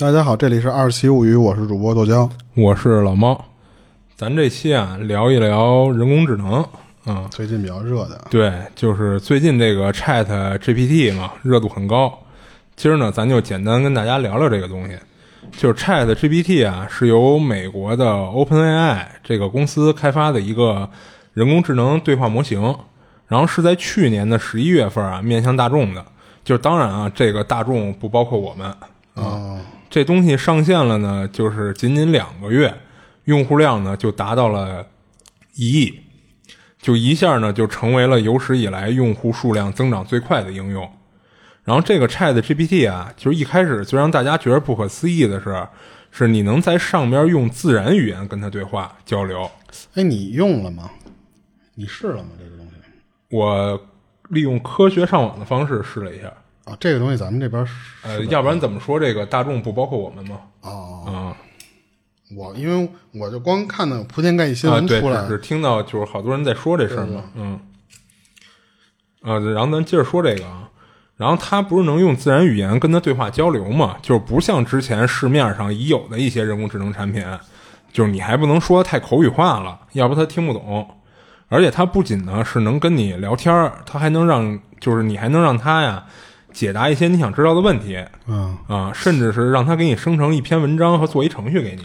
大家好，这里是二七物语，我是主播豆浆。我是老猫，咱这期啊聊一聊人工智能啊，最近比较热的，对，就是最近这个 Chat GPT 嘛，热度很高。今儿呢，咱就简单跟大家聊聊这个东西。就是 Chat GPT 啊，是由美国的 OpenAI 这个公司开发的一个人工智能对话模型，然后是在去年的十一月份啊面向大众的。就是当然啊，这个大众不包括我们啊。这东西上线了呢，就是仅仅两个月，用户量呢就达到了一亿，就一下呢就成为了有史以来用户数量增长最快的应用。然后这个 Chat GPT 啊，就是一开始最让大家觉得不可思议的是，是你能在上边用自然语言跟他对话交流。哎，你用了吗？你试了吗？这个东西？我利用科学上网的方式试了一下。啊，这个东西咱们这边呃，要不然怎么说这个大众不包括我们吗？哦，啊，我因为我就光看到铺天盖地新闻出来，是听到就是好多人在说这事儿嘛，嗯，啊，然后咱接着说这个啊，然后他不是能用自然语言跟他对话交流嘛？就是不像之前市面上已有的一些人工智能产品，就是你还不能说太口语化了，要不他听不懂。而且他不仅呢是能跟你聊天儿，他还能让就是你还能让他呀。解答一些你想知道的问题，嗯啊，甚至是让他给你生成一篇文章和做一程序给你。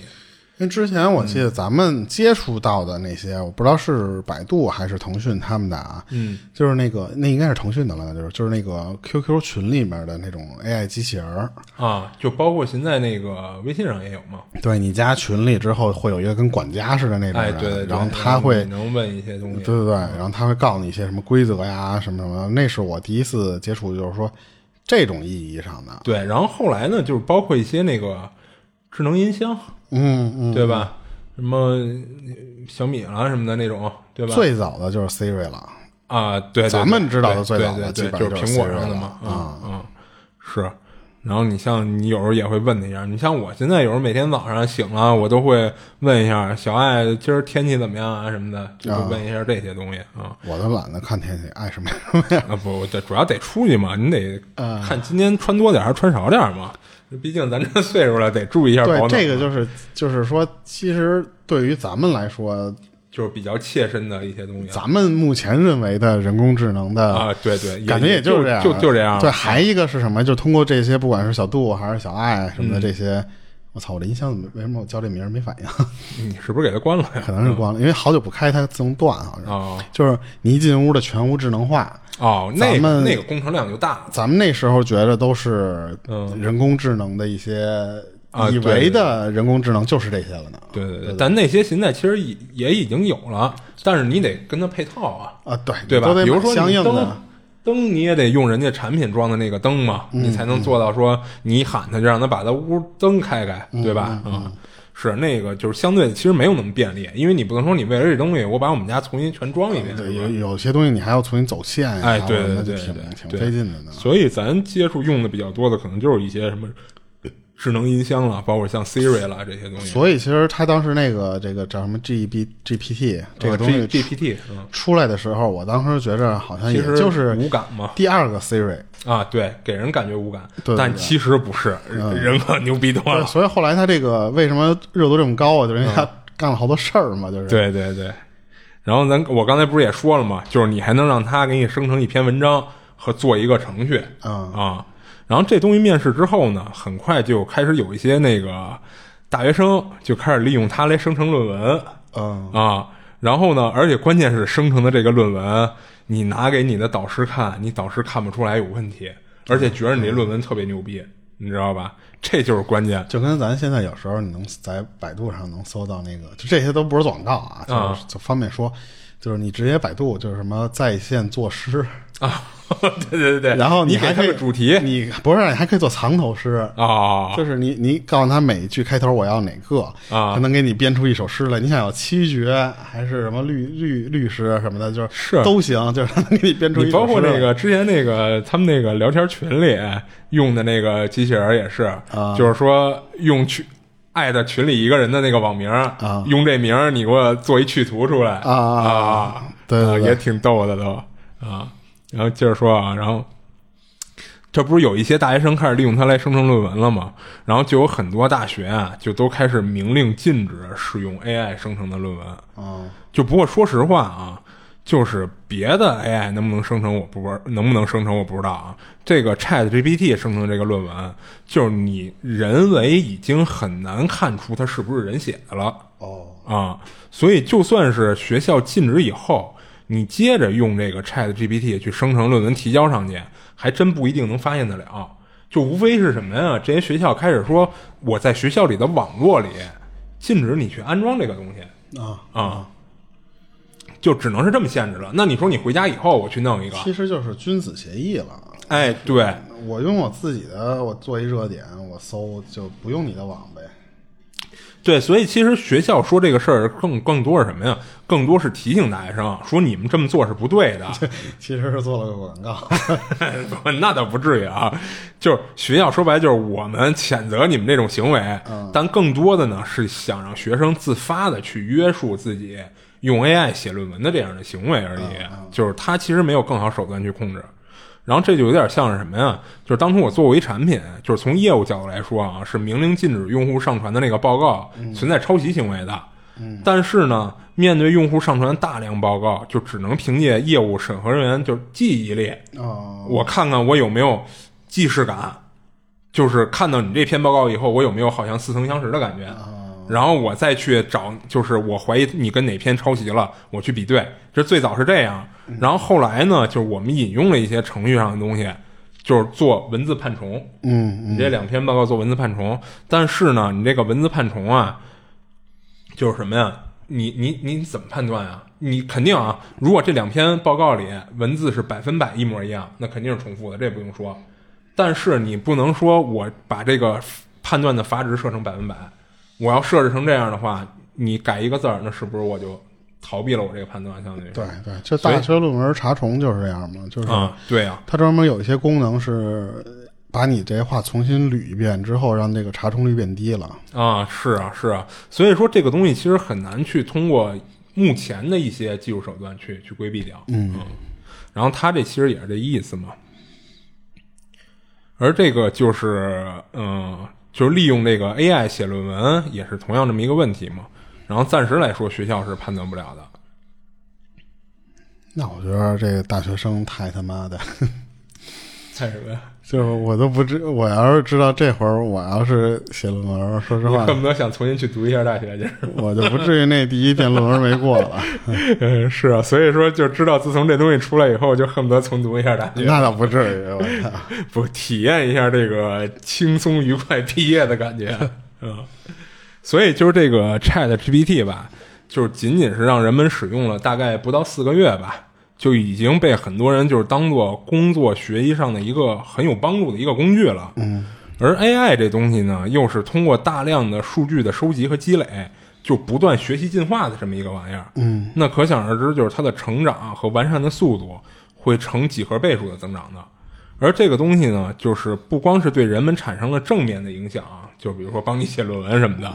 因为之前我记得咱们接触到的那些，我不知道是百度还是腾讯他们的啊，嗯，就是那个那应该是腾讯的了，就是就是那个 QQ 群里面的那种 AI 机器人啊，就包括现在那个微信上也有嘛。对你加群里之后，会有一个跟管家似的那种人，哎，对，然后他会能问一些东西，对对对，然后他会告诉你一些什么规则呀，什么什么。那是我第一次接触，就是说。这种意义上的对，然后后来呢，就是包括一些那个智能音箱，嗯嗯，对吧？什么小米啦什么的那种，对吧？最早的就是 Siri 了啊，对，咱们知道的最早的基本就是苹果上的嘛，啊嗯，是。然后你像你有时候也会问那一下，你像我现在有时候每天早上醒了，我都会问一下小爱今儿天气怎么样啊什么的，就问一下这些东西啊。我都懒得看天气，爱什么什么呀？啊不，这主要得出去嘛，你得看今天穿多点还是穿少点嘛。毕竟咱这岁数了，得注意一下保暖。对，这个就是就是说，其实对于咱们来说。就是比较切身的一些东西。咱们目前认为的人工智能的啊，对对，感觉也就是这样，就就这样。对，还一个是什么？就通过这些，不管是小度还是小爱什么的这些，我操，我这音箱怎么为什么我叫这名没反应？你是不是给它关了呀？可能是关了，因为好久不开，它自动断好像。就是你一进屋的全屋智能化。哦，那那个工程量就大。咱们那时候觉得都是人工智能的一些。以为的人工智能就是这些了呢？对对对，但那些现在其实也也已经有了，但是你得跟它配套啊啊，对对吧？比如说相应的灯，你也得用人家产品装的那个灯嘛，你才能做到说你喊它就让它把它屋灯开开，对吧？嗯，是那个就是相对其实没有那么便利，因为你不能说你为了这东西我把我们家重新全装一遍，对，有有些东西你还要重新走线，哎，对对对，挺挺费劲的呢。所以咱接触用的比较多的可能就是一些什么。智能音箱了，包括像 Siri 啦这些东西。所以其实他当时那个这个叫什么 G B G P T 这个东西 G P T 出来的时候，我当时觉着好像也就是无感嘛。第二个 Siri 啊，对，给人感觉无感，但其实不是，人可牛逼多了。所以后来他这个为什么热度这么高啊？就是因为他干了好多事儿嘛，就是。对对对。然后咱我刚才不是也说了嘛，就是你还能让他给你生成一篇文章和做一个程序，嗯啊。然后这东西面试之后呢，很快就开始有一些那个大学生就开始利用它来生成论文，嗯啊，然后呢，而且关键是生成的这个论文，你拿给你的导师看，你导师看不出来有问题，而且觉得你这论文特别牛逼，你知道吧？这就是关键。就跟咱现在有时候你能在百度上能搜到那个，就这些都不是广告啊，就是就方便说，就是你直接百度就是什么在线作诗啊。对对对然后你还可以主题，你不是你还可以做藏头诗啊，就是你你告诉他每一句开头我要哪个啊，他能给你编出一首诗来。你想要七绝还是什么律律律诗什么的，就是是都行，就是他能给你编出。你包括那个之前那个他们那个聊天群里用的那个机器人也是，就是说用去爱的群里一个人的那个网名啊，用这名你给我做一趣图出来啊啊，对，也挺逗的都啊。然后接着说啊，然后这不是有一些大学生开始利用它来生成论文了吗？然后就有很多大学啊，就都开始明令禁止使用 AI 生成的论文。啊，就不过说实话啊，就是别的 AI 能不能生成，我不知能不能生成我不知道啊。这个 Chat GPT 生成这个论文，就是你人为已经很难看出它是不是人写的了。哦，啊，所以就算是学校禁止以后，你接着用这个 Chat GPT 去生成论文提交上去，还真不一定能发现得了。就无非是什么呀？这些学校开始说我在学校里的网络里禁止你去安装这个东西啊啊，就只能是这么限制了。那你说你回家以后我去弄一个，其实就是君子协议了。哎，对，我用我自己的，我做一热点，我搜就不用你的网呗。对，所以其实学校说这个事儿更更多是什么呀？更多是提醒大学生 说你们这么做是不对的。其实是做了个广告，那倒不至于啊。就是学校说白就是我们谴责你们这种行为，但更多的呢是想让学生自发的去约束自己用 AI 写论文的这样的行为而已。就是他其实没有更好手段去控制。然后这就有点像是什么呀？就是当初我做过一产品，就是从业务角度来说啊，是明令禁止用户上传的那个报告存在抄袭行为的。嗯，但是呢，面对用户上传大量报告，就只能凭借业务审核人员就是记忆力，哦，我看看我有没有既视感，就是看到你这篇报告以后，我有没有好像似曾相识的感觉。然后我再去找，就是我怀疑你跟哪篇抄袭了，我去比对。这最早是这样，然后后来呢，就是我们引用了一些程序上的东西，就是做文字判重。嗯，你这两篇报告做文字判重，但是呢，你这个文字判重啊，就是什么呀？你你你怎么判断啊？你肯定啊，如果这两篇报告里文字是百分百一模一样，那肯定是重复的，这不用说。但是你不能说我把这个判断的阀值设成百分百。我要设置成这样的话，你改一个字儿，那是不是我就逃避了我这个判断？相当于对对，就大学论文查重就是这样嘛，就是啊，对啊，它专门有一些功能是把你这话重新捋一遍之后，让这个查重率变低了。啊，是啊是啊，所以说这个东西其实很难去通过目前的一些技术手段去去规避掉，嗯，然后它这其实也是这意思嘛，而这个就是嗯。就是利用这个 AI 写论文，也是同样这么一个问题嘛。然后暂时来说，学校是判断不了的。那我觉得这个大学生太他妈的，太什么呀？就是我都不知，我要是知道这会儿我要是写论文，说实话，恨不得想重新去读一下大学就是。我就不至于那第一篇论文没过了。嗯，是啊，所以说就知道，自从这东西出来以后，就恨不得重读一下大学。那倒不至于，我操，不体验一下这个轻松愉快毕业的感觉。嗯，所以就是这个 Chat GPT 吧，就是仅仅是让人们使用了大概不到四个月吧。就已经被很多人就是当做工作学习上的一个很有帮助的一个工具了。嗯，而 AI 这东西呢，又是通过大量的数据的收集和积累，就不断学习进化的这么一个玩意儿。嗯，那可想而知，就是它的成长和完善的速度会成几何倍数的增长的。而这个东西呢，就是不光是对人们产生了正面的影响，就比如说帮你写论文什么的，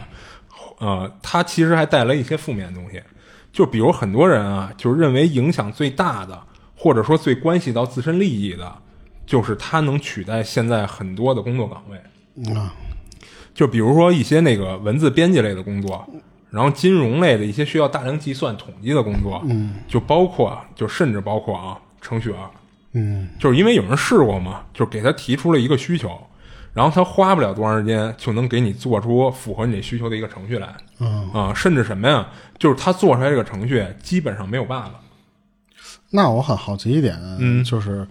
呃，它其实还带来一些负面的东西。就比如很多人啊，就认为影响最大的，或者说最关系到自身利益的，就是它能取代现在很多的工作岗位。啊，就比如说一些那个文字编辑类的工作，然后金融类的一些需要大量计算统计的工作，嗯，就包括，就甚至包括啊，程序员，嗯，就是因为有人试过嘛，就给他提出了一个需求。然后他花不了多长时间就能给你做出符合你需求的一个程序来，啊，甚至什么呀？就是他做出来这个程序基本上没有 bug。那我很好奇一点，嗯，就是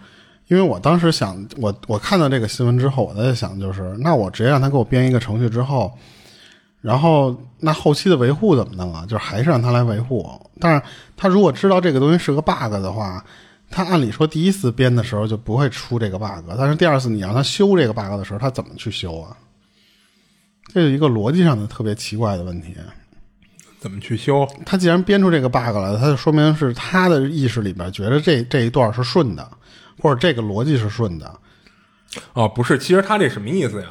因为我当时想，我我看到这个新闻之后，我在想，就是那我直接让他给我编一个程序之后，然后那后期的维护怎么弄啊？就是还是让他来维护，但是他如果知道这个东西是个 bug 的话。他按理说第一次编的时候就不会出这个 bug，但是第二次你让他修这个 bug 的时候，他怎么去修啊？这是一个逻辑上的特别奇怪的问题。怎么去修？他既然编出这个 bug 来，他就说明是他的意识里边觉得这这一段是顺的，或者这个逻辑是顺的。哦，不是，其实他这什么意思呀？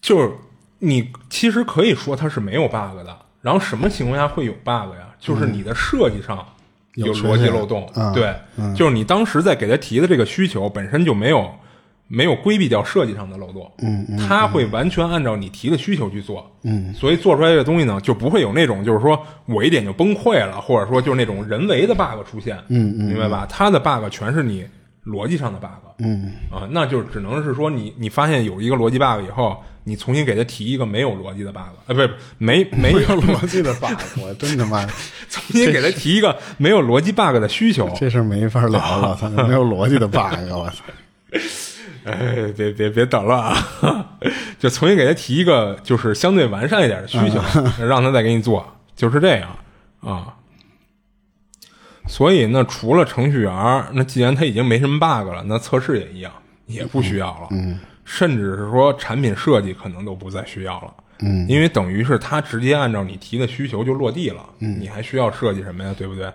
就是你其实可以说它是没有 bug 的，然后什么情况下会有 bug 呀？就是你的设计上。有逻辑漏洞，对，就是你当时在给他提的这个需求本身就没有没有规避掉设计上的漏洞，嗯嗯它会完全按照你提的需求去做，嗯，所以做出来的东西呢，就不会有那种就是说我一点就崩溃了，或者说就是那种人为的 bug 出现，嗯嗯明白吧？他的 bug 全是你逻辑上的 bug，嗯啊，那就只能是说你你发现有一个逻辑 bug 以后，你重新给他提一个没有逻辑的 bug，啊，不是没没 没有 逻辑的 bug，我真他妈 重新给他提一个没有逻辑 bug 的需求，这事儿没法聊了，操，没有逻辑的 bug，我操，哎，别别别捣乱啊！就重新给他提一个就是相对完善一点的需求，让他再给你做，就是这样啊。所以那除了程序员，那既然他已经没什么 bug 了，那测试也一样，也不需要了。嗯甚至是说产品设计可能都不再需要了。嗯，因为等于是他直接按照你提的需求就落地了，嗯，你还需要设计什么呀？对不对？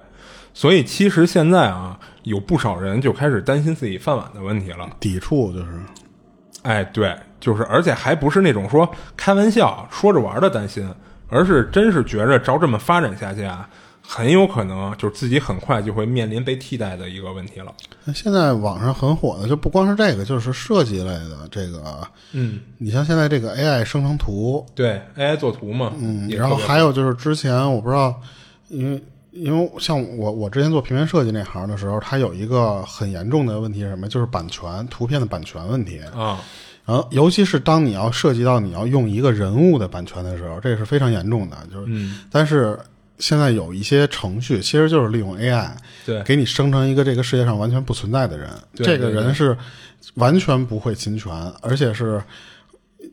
所以其实现在啊，有不少人就开始担心自己饭碗的问题了。抵触就是，哎，对，就是，而且还不是那种说开玩笑、说着玩的担心，而是真是觉着照这么发展下去啊，很有可能就是自己很快就会面临被替代的一个问题了。那现在网上很火的就不光是这个，就是设计类的这个，嗯，你像现在这个 AI 生成图，对，AI 做图嘛，嗯，然后还有就是之前我不知道，因为因为像我我之前做平面设计那行的时候，它有一个很严重的问题是什么？就是版权图片的版权问题。啊，然后尤其是当你要涉及到你要用一个人物的版权的时候，这个是非常严重的。就是，嗯，但是现在有一些程序其实就是利用 AI 对，给你生成一个这个世界上完全不存在的人，这个人是完全不会侵权，而且是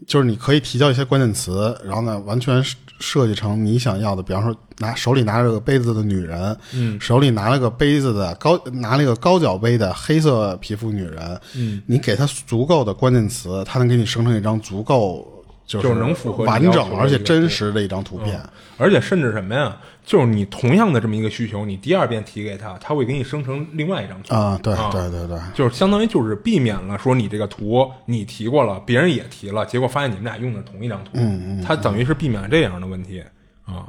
就是你可以提交一些关键词，然后呢，完全设计成你想要的，比方说拿手里拿着个杯子的女人，嗯，手里拿了个杯子的高拿了一个高脚杯的黑色皮肤女人，嗯，你给她足够的关键词，她能给你生成一张足够。就就是能符合完整而且真实的一张图片，而且甚至什么呀，就是你同样的这么一个需求，你第二遍提给他，他会给你生成另外一张图啊，对啊对对对，就是相当于就是避免了说你这个图你提过了，别人也提了，结果发现你们俩用的同一张图，嗯嗯，它等于是避免了这样的问题啊。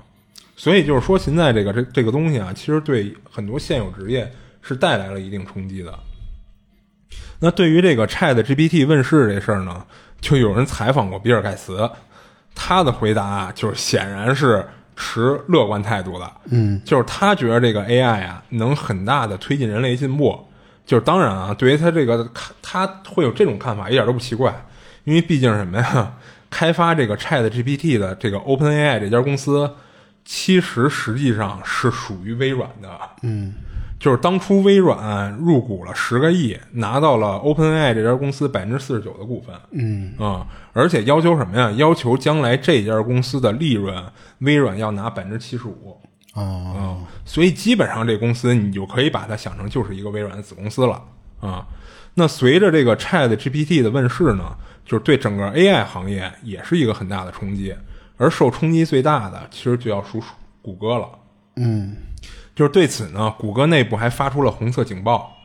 所以就是说，现在这个这这个东西啊，其实对很多现有职业是带来了一定冲击的。那对于这个 Chat GPT 问世这事儿呢，就有人采访过比尔盖茨，他的回答就是显然是持乐观态度的，嗯，就是他觉得这个 AI 啊能很大的推进人类进步。就是当然啊，对于他这个看他会有这种看法，一点都不奇怪，因为毕竟什么呀？开发这个 Chat GPT 的这个 OpenAI 这家公司，其实实际上是属于微软的，嗯就是当初微软入股了十个亿，拿到了 OpenAI 这家公司百分之四十九的股份，嗯啊、而且要求什么呀？要求将来这家公司的利润，微软要拿百分之七十五。啊啊，所以基本上这公司你就可以把它想成就是一个微软的子公司了啊。那随着这个 Chat GPT 的问世呢，就是对整个 AI 行业也是一个很大的冲击，而受冲击最大的其实就要数数谷歌了。嗯就是对此呢，谷歌内部还发出了红色警报。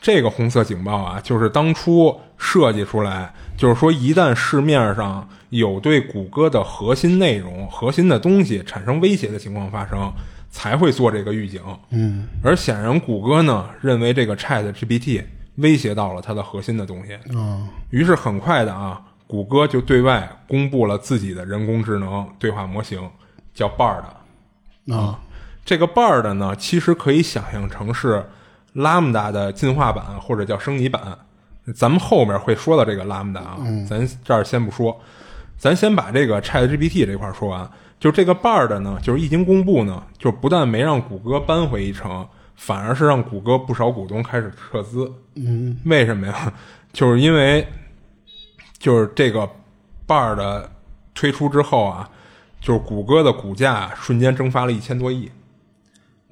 这个红色警报啊，就是当初设计出来，就是说一旦市面上有对谷歌的核心内容、核心的东西产生威胁的情况发生，才会做这个预警。嗯而显然，谷歌呢认为这个 Chat GPT 威胁到了它的核心的东西，啊于是很快的啊，谷歌就对外公布了自己的人工智能对话模型，叫 Bard。啊这个 Bard 呢，其实可以想象成是 Lambda 的进化版或者叫升级版。咱们后面会说到这个 Lambda 啊，咱这儿先不说，咱先把这个 ChatGPT 这块说完。就这个 Bard 呢，就是一经公布呢，就不但没让谷歌扳回一城，反而是让谷歌不少股东开始撤资。嗯为什么呀？就是因为就是这个 Bard 推出之后啊，就是谷歌的股价瞬间蒸发了一千多亿。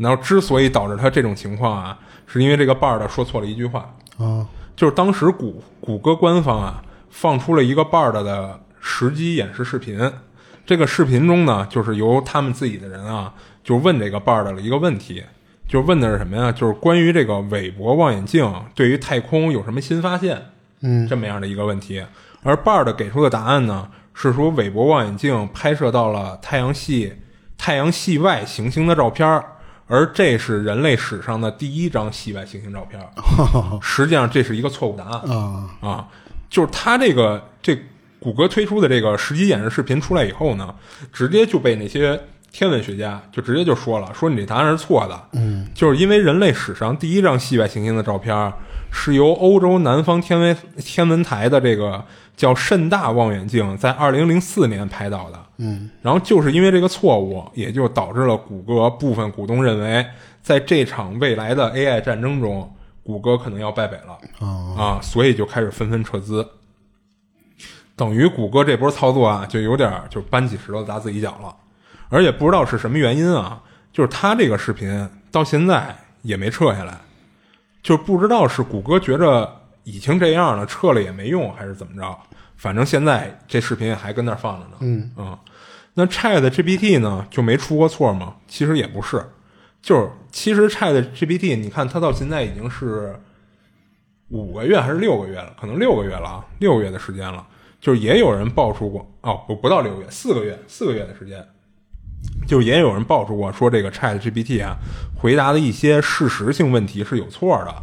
然后之所以导致他这种情况啊，是因为这个 Bard 说错了一句话，啊就是当时谷谷歌官方啊放出了一个 Bard 的实机演示视频，这个视频中呢，就是由他们自己的人啊，就问这个 Bard 了一个问题，就问的是什么呀？就是关于这个韦伯望远镜对于太空有什么新发现，嗯这么样的一个问题。而 Bard 给出的答案呢，是说韦伯望远镜拍摄到了太阳系太阳系外行星的照片儿而这是人类史上的第一张系外行星照片 实际上这是一个错误答案啊。啊，就是他这个这谷歌推出的这个实际演示视频出来以后呢，直接就被那些天文学家就直接就说了，说你这答案是错的。嗯，就是因为人类史上第一张系外行星的照片是由欧洲南方天文天文台的这个叫甚大望远镜在二零零四年拍到的。嗯，然后就是因为这个错误，也就导致了谷歌部分股东认为，在这场未来的 AI 战争中，谷歌可能要败北了。哦啊，所以就开始纷纷撤资。等于谷歌这波操作啊，就有点儿就搬起石头砸自己脚了，而且不知道是什么原因啊，就是他这个视频到现在也没撤下来，就是不知道是谷歌觉着已经这样了，撤了也没用，还是怎么着。反正现在这视频还跟那儿放着呢。嗯啊，那 Chat GPT 呢就没出过错吗？其实也不是，就是其实 Chat GPT 你看它到现在已经是五个月还是六个月了，可能六个月了啊，六个月的时间了。就是也有人爆出过哦，不不到六个月，四个月，四个月的时间，就是也有人爆出过说这个 Chat GPT 啊回答的一些事实性问题是有错的，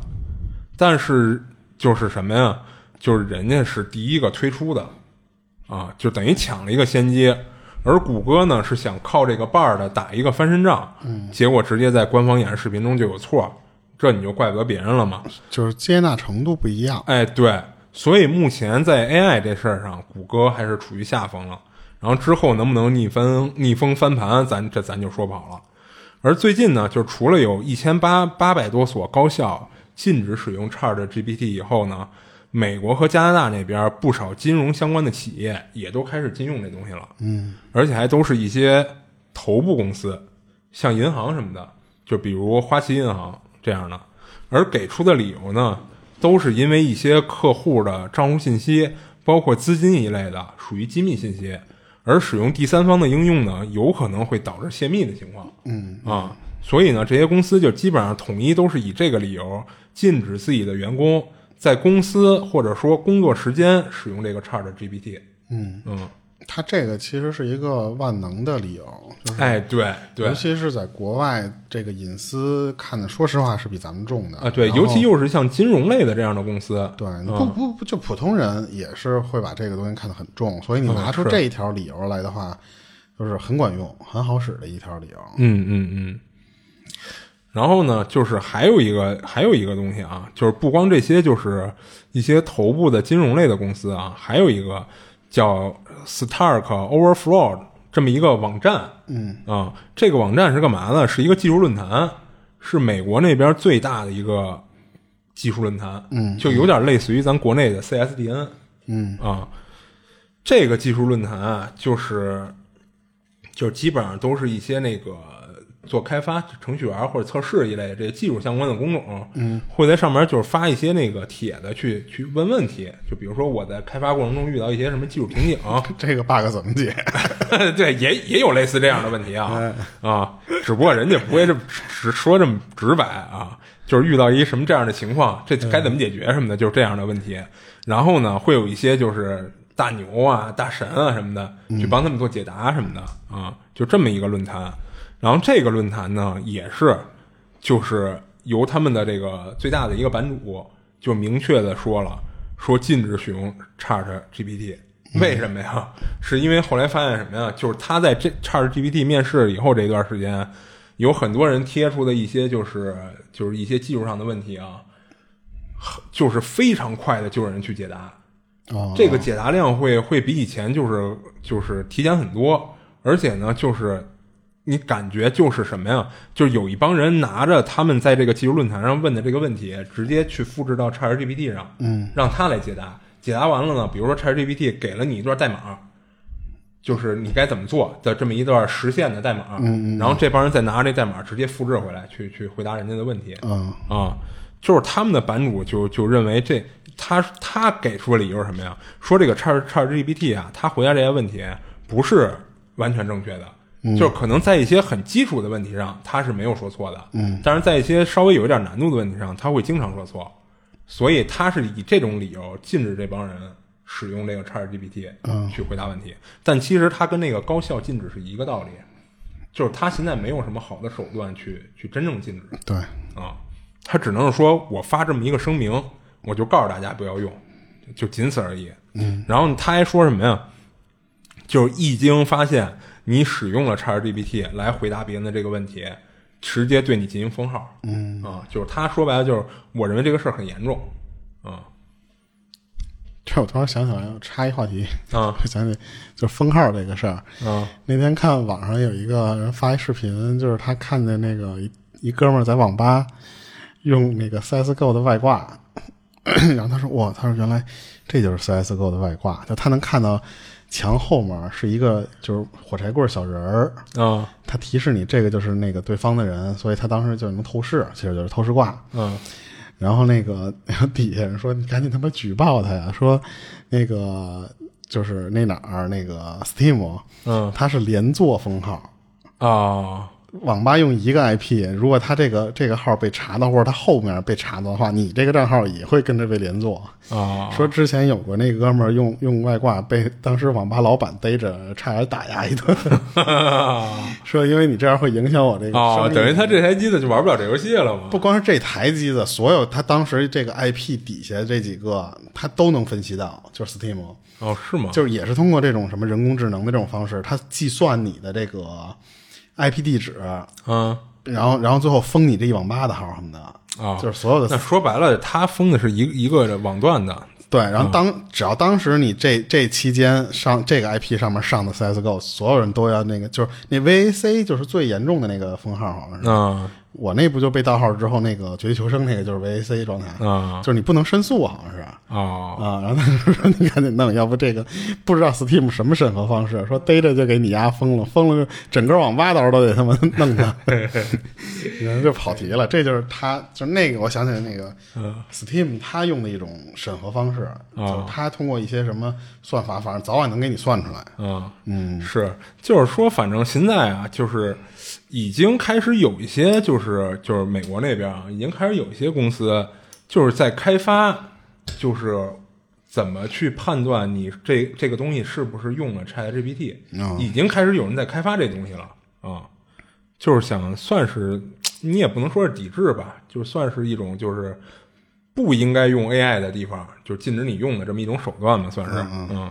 但是就是什么呀？就是人家是第一个推出的啊，就等于抢了一个先机。而谷歌呢是想靠这个 Bard 打一个翻身仗，嗯，结果直接在官方演示视频中就有错，这你就怪不得别人了嘛。就是接纳程度不一样。哎，对，所以目前在 AI 这事儿上，谷歌还是处于下风了。然后之后能不能逆风逆风翻盘，咱这咱就说不好了。而最近呢，就除了有一千八八百多所高校禁止使用 Chat GPT 以后呢，美国和加拿大那边不少金融相关的企业也都开始禁用这东西了。嗯，而且还都是一些头部公司，像银行什么的，就比如花旗银行这样的。而给出的理由呢，都是因为一些客户的账户信息，包括资金一类的，属于机密信息，而使用第三方的应用呢，有可能会导致泄密的情况。嗯啊，所以呢，这些公司就基本上统一都是以这个理由禁止自己的员工在公司或者说工作时间使用这个 Chat GPT。嗯，嗯，它这个其实是一个万能的理由，就是哎，对对。尤其是在国外，这个隐私看的，说实话是比咱们重的。啊，对，尤其又是像金融类的这样的公司，对，不不不，就普通人也是会把这个东西看得很重，所以你拿出这一条理由来的话，就是很管用、很好使的一条理由。嗯嗯嗯。然后呢，就是还有一个还有一个东西啊，就是不光这些，就是一些头部的金融类的公司啊，还有一个叫 Stark Overflow 这么一个网站，嗯。啊，这个网站是干嘛呢？是一个技术论坛，是美国那边最大的一个技术论坛，嗯。就有点类似于咱国内的 CSDN，嗯。啊，这个技术论坛啊，就是就基本上都是一些那个做开发程序员或者测试一类这个技术相关的工种，嗯，会在上面就是发一些那个帖子去去问问题，就比如说我在开发过程中遇到一些什么技术瓶颈，这个 bug 怎么解？对，也也有类似这样的问题啊哎啊，只不过人家不会这么直说这么直白啊，就是遇到一什么这样的情况，这该怎么解决什么的，就是这样的问题。然后呢，会有一些就是大牛啊、大神啊什么的，去帮他们做解答什么的啊，就这么一个论坛。然后这个论坛呢，也是就是由他们的这个最大的一个版主就明确的说了，说禁止使用 Chat GPT。为什么呀？是因为后来发现什么呀？就是他在这 Chat GPT 面试以后这段时间，有很多人贴出的一些就是就是一些技术上的问题啊，很就是非常快的就有人去解答。哦，这个解答量会会比以前就是就是提前很多，而且呢，就是你感觉就是什么呀？就是有一帮人拿着他们在这个技术论坛上问的这个问题，直接去复制到 ChatGPT 上，嗯，让他来解答。解答完了呢，比如说 ChatGPT 给了你一段代码，就是你该怎么做的这么一段实现的代码，嗯嗯然后这帮人再拿着这代码直接复制回来，去去回答人家的问题，嗯啊，就是他们的版主就就认为这他他给出的理由是什么呀？说这个 Chat Chat GPT 啊，他回答这些问题不是完全正确的，就是可能在一些很基础的问题上他是没有说错的，嗯，但是在一些稍微有一点难度的问题上，他会经常说错，所以他是以这种理由禁止这帮人使用这个 Chat GPT 嗯。去回答问题，但其实他跟那个高校禁止是一个道理。就是他现在没有什么好的手段去去真正禁止，对，啊，他只能是说我发这么一个声明，我就告诉大家不要用，就仅此而已。嗯，然后他还说什么呀？就是一经发现你使用了 ChatGPT 来回答别人的这个问题，直接对你进行封号。嗯啊，就是他说白了就是，我认为这个事儿很严重。啊，这我突然想起来，插一话题啊，想起就是封号这个事儿。啊，那天看网上有一个人发一视频，就是他看见那个一一哥们儿在网吧用那个 CSGO 的外挂，然后他说：“哇，他说原来这就是 CSGO 的外挂，就他能看到墙后面是一个就是火柴棍小人儿，啊，他提示你这个就是那个对方的人，所以他当时就能透视，其实就是透视挂。嗯，然后那个底下人说：“你赶紧他妈举报他呀！”说那个就是那哪儿那个 Steam，嗯他是连坐封号。啊，网吧用一个 IP，如果他这个这个号被查到，或者他后面被查到的话，你这个账号也会跟着被连坐。啊，说之前有过那哥们儿用用外挂被当时网吧老板逮着，差点打压一顿。说因为你这样会影响我这个哦，等于他这台机子就玩不了这游戏了嘛？不光是这台机子，所有他当时这个 IP 底下这几个，他都能分析到，就是 Steam，哦，是吗？就是也是通过这种什么人工智能的这种方式，他计算你的这个 IP 地址，嗯然后然后最后封你这一网吧的号什么的，啊，就是所有的那说白了，他封的是一个一个网段的。对，然后当、只要当时你这这期间上这个 IP 上面上的 CSGO，所有人都要那个，就是那 VAC 就是最严重的那个封号，好像是。啊我那不就被盗号之后，那个绝地求生那个就是 VAC 状态，啊就是你不能申诉，好像是。啊啊，然后他就说你赶紧弄，要不这个不知道 Steam 什么审核方式，说逮着就给你丫封了，封了整个网吧到时候都得他妈弄他，然后就跑题了。这就是他，就那个我想起来那个 Steam 他用的一种审核方式，就是他通过一些什么算法，反正早晚能给你算出来。嗯嗯，是，就是说，反正现在啊，就是已经开始有一些，就是就是美国那边啊，已经开始有一些公司就是在开发，就是怎么去判断你这这个东西是不是用了 ChatGPT，、哦。已经开始有人在开发这东西了啊，就是想算是你也不能说是抵制吧，就算是一种就是不应该用 AI 的地方，就是禁止你用的这么一种手段吧，算是嗯。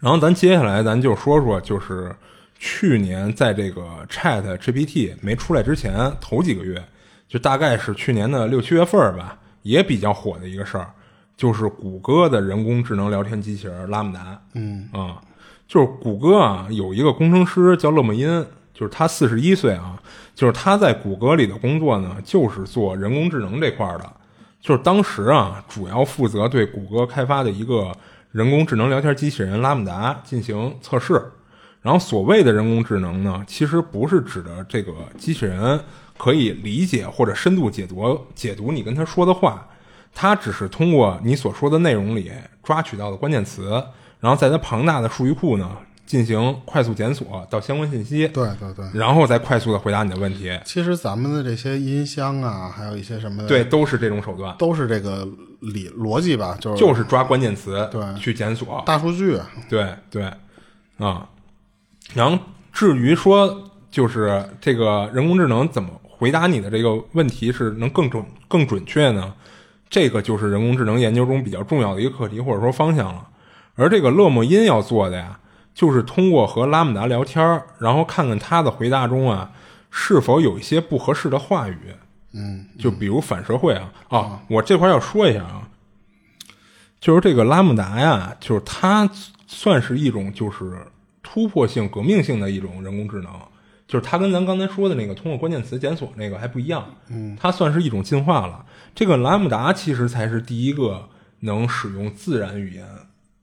然后咱接下来咱就说说，就是去年在这个 Chat GPT 没出来之前头几个月，就大概是去年的六七月份儿吧，也比较火的一个事儿，就是谷歌的人工智能聊天机器人拉姆达。嗯啊，就是谷歌啊有一个工程师叫勒莫因，就是他四十一岁啊，就是他在谷歌里的工作呢，就是做人工智能这块儿的。就是当时啊，主要负责对谷歌开发的一个人工智能聊天机器人拉姆达进行测试。然后所谓的人工智能呢，其实不是指的这个机器人可以理解或者深度解读解读你跟他说的话，它只是通过你所说的内容里抓取到的关键词，然后在它庞大的数据库呢进行快速检索到相关信息，对对对。然后再快速的回答你的问题。其实咱们的这些音箱啊，还有一些什么的，对，，都是这种手段，都是这个理逻辑吧，就是就是抓关键词，对去检索，大数据。对对，啊，然后至于说就是这个人工智能怎么回答你的这个问题是能更准更准确呢？这个就是人工智能研究中比较重要的一个课题或者说方向了。而这个勒莫因要做的呀，就是通过和拉姆达聊天，然后看看他的回答中啊是否有一些不合适的话语。嗯，就比如反社会啊啊，我这块要说一下啊，就是这个拉姆达呀，就是它算是一种就是突破性、革命性的一种人工智能，就是它跟咱刚才说的那个通过关键词检索那个还不一样，嗯，它算是一种进化了。这个拉姆达其实才是第一个能使用自然语言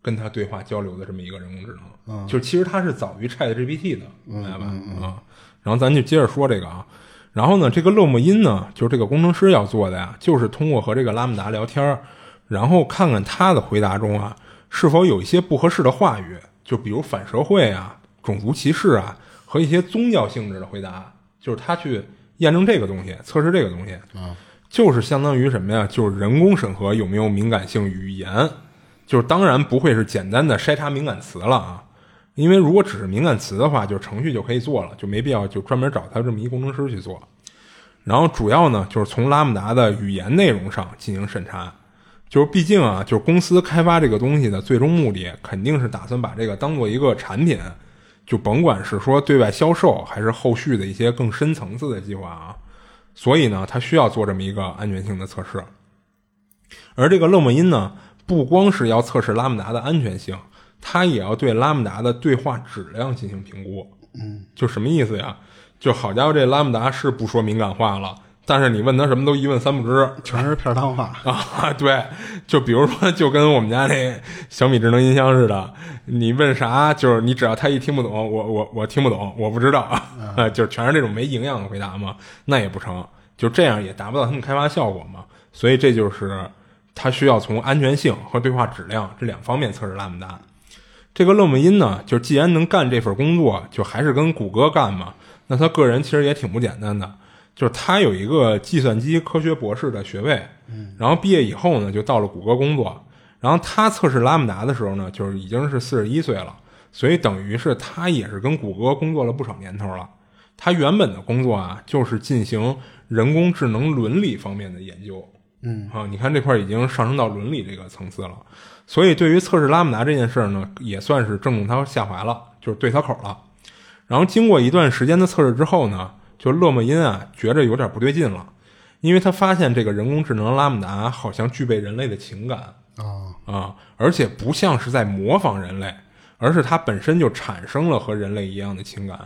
跟它对话交流的这么一个人工智能，嗯，就是其实它是早于 Chat GPT 的，明白吧？啊，然后咱就接着说这个啊。然后呢，这个勒莫因呢，就是这个工程师要做的呀，就是通过和这个拉姆达聊天儿，然后看看他的回答中啊，是否有一些不合适的话语，就比如反社会啊、种族歧视啊和一些宗教性质的回答，就是他去验证这个东西，测试这个东西啊，就是相当于什么呀？就是人工审核有没有敏感性语言，就是当然不会是简单的筛查敏感词了啊。因为如果只是敏感词的话，就程序就可以做了，就没必要就专门找他这么一工程师去做。然后主要呢，就是从拉姆达的语言内容上进行审查，就是毕竟啊，就是公司开发这个东西的最终目的，肯定是打算把这个当做一个产品，就甭管是说对外销售，还是后续的一些更深层次的计划啊。所以呢，它需要做这么一个安全性的测试。而这个勒莫因呢，不光是要测试拉姆达的安全性，它也要对拉姆达的对话质量进行评估。嗯，就什么意思呀？就好家伙，这拉姆达是不说敏感话了，但是你问他什么都一问三不知全是片儿汤话。啊。对，就比如说，就跟我们家那小米智能音箱似的，你问啥，就是你只要他一听不懂，我我我听不懂，我不知道啊，就全是这种没营养的回答嘛，那也不成，就这样也达不到他们开发效果嘛。所以这就是他需要从安全性和对话质量这两方面测试拉姆达。这个勒姆因呢，就既然能干这份工作，就还是跟谷歌干嘛。那他个人其实也挺不简单的，就是他有一个计算机科学博士的学位，然后毕业以后呢，就到了谷歌工作。然后他测试拉姆达的时候呢，就是已经是四十一岁了，所以等于是他也是跟谷歌工作了不少年头了。他原本的工作啊，就是进行人工智能伦理方面的研究。嗯啊，你看这块已经上升到伦理这个层次了，所以对于测试拉姆达这件事儿呢，也算是正中他下怀了，就是对他口了。然后经过一段时间的测试之后呢，就勒莫因啊觉着有点不对劲了，因为他发现这个人工智能拉姆达好像具备人类的情感啊啊，而且不像是在模仿人类，而是它本身就产生了和人类一样的情感。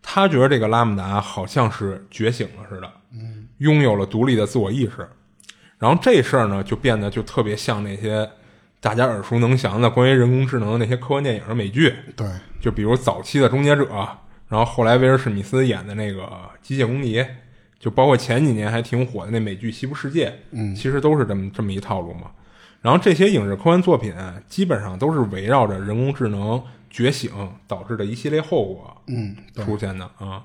他觉得这个拉姆达好像是觉醒了似的，嗯，拥有了独立的自我意识。然后这事儿呢，就变得就特别像那些大家耳熟能详的关于人工智能的那些科幻电影和美剧，对，就比如早期的《终结者》，然后后来威尔史密斯演的那个《机械公敌》，就包括前几年还挺火的那美剧《西部世界》，嗯，其实都是这么这么一套路嘛。然后这些影视科幻作品基本上都是围绕着人工智能觉醒导致的一系列后果嗯出现的啊。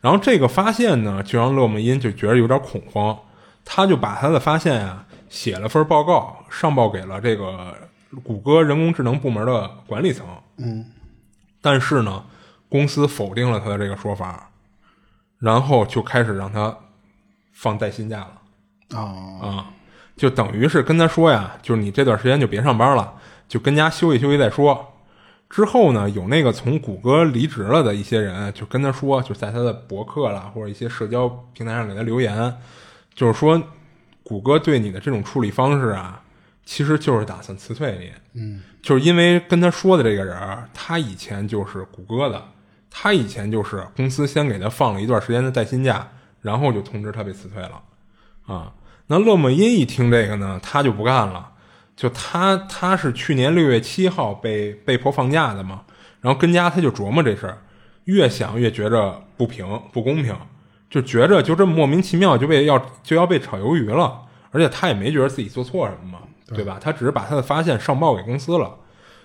然后这个发现呢，就让勒莫因就觉得有点恐慌，他就把他的发现啊写了份报告，上报给了这个谷歌人工智能部门的管理层。嗯但是呢，公司否定了他的这个说法，然后就开始让他放带薪假了啊啊，就等于是跟他说呀，就是你这段时间就别上班了，就跟家休息休息再说。之后呢，有那个从谷歌离职了的一些人，就跟他说，就在他的博客啦或者一些社交平台上给他留言，就是说，谷歌对你的这种处理方式啊，其实就是打算辞退你。嗯就是因为跟他说的这个人，他以前就是谷歌的，他以前就是公司先给他放了一段时间的带薪假，然后就通知他被辞退了，啊，那勒莫因一听这个呢，他就不干了，就他他是去年六月七号被被迫放假的嘛，然后跟家他就琢磨这事儿，越想越觉着不平不公平，就觉着就这么莫名其妙就被要就要被炒鱿鱼了，而且他也没觉得自己做错什么嘛，对吧？他只是把他的发现上报给公司了，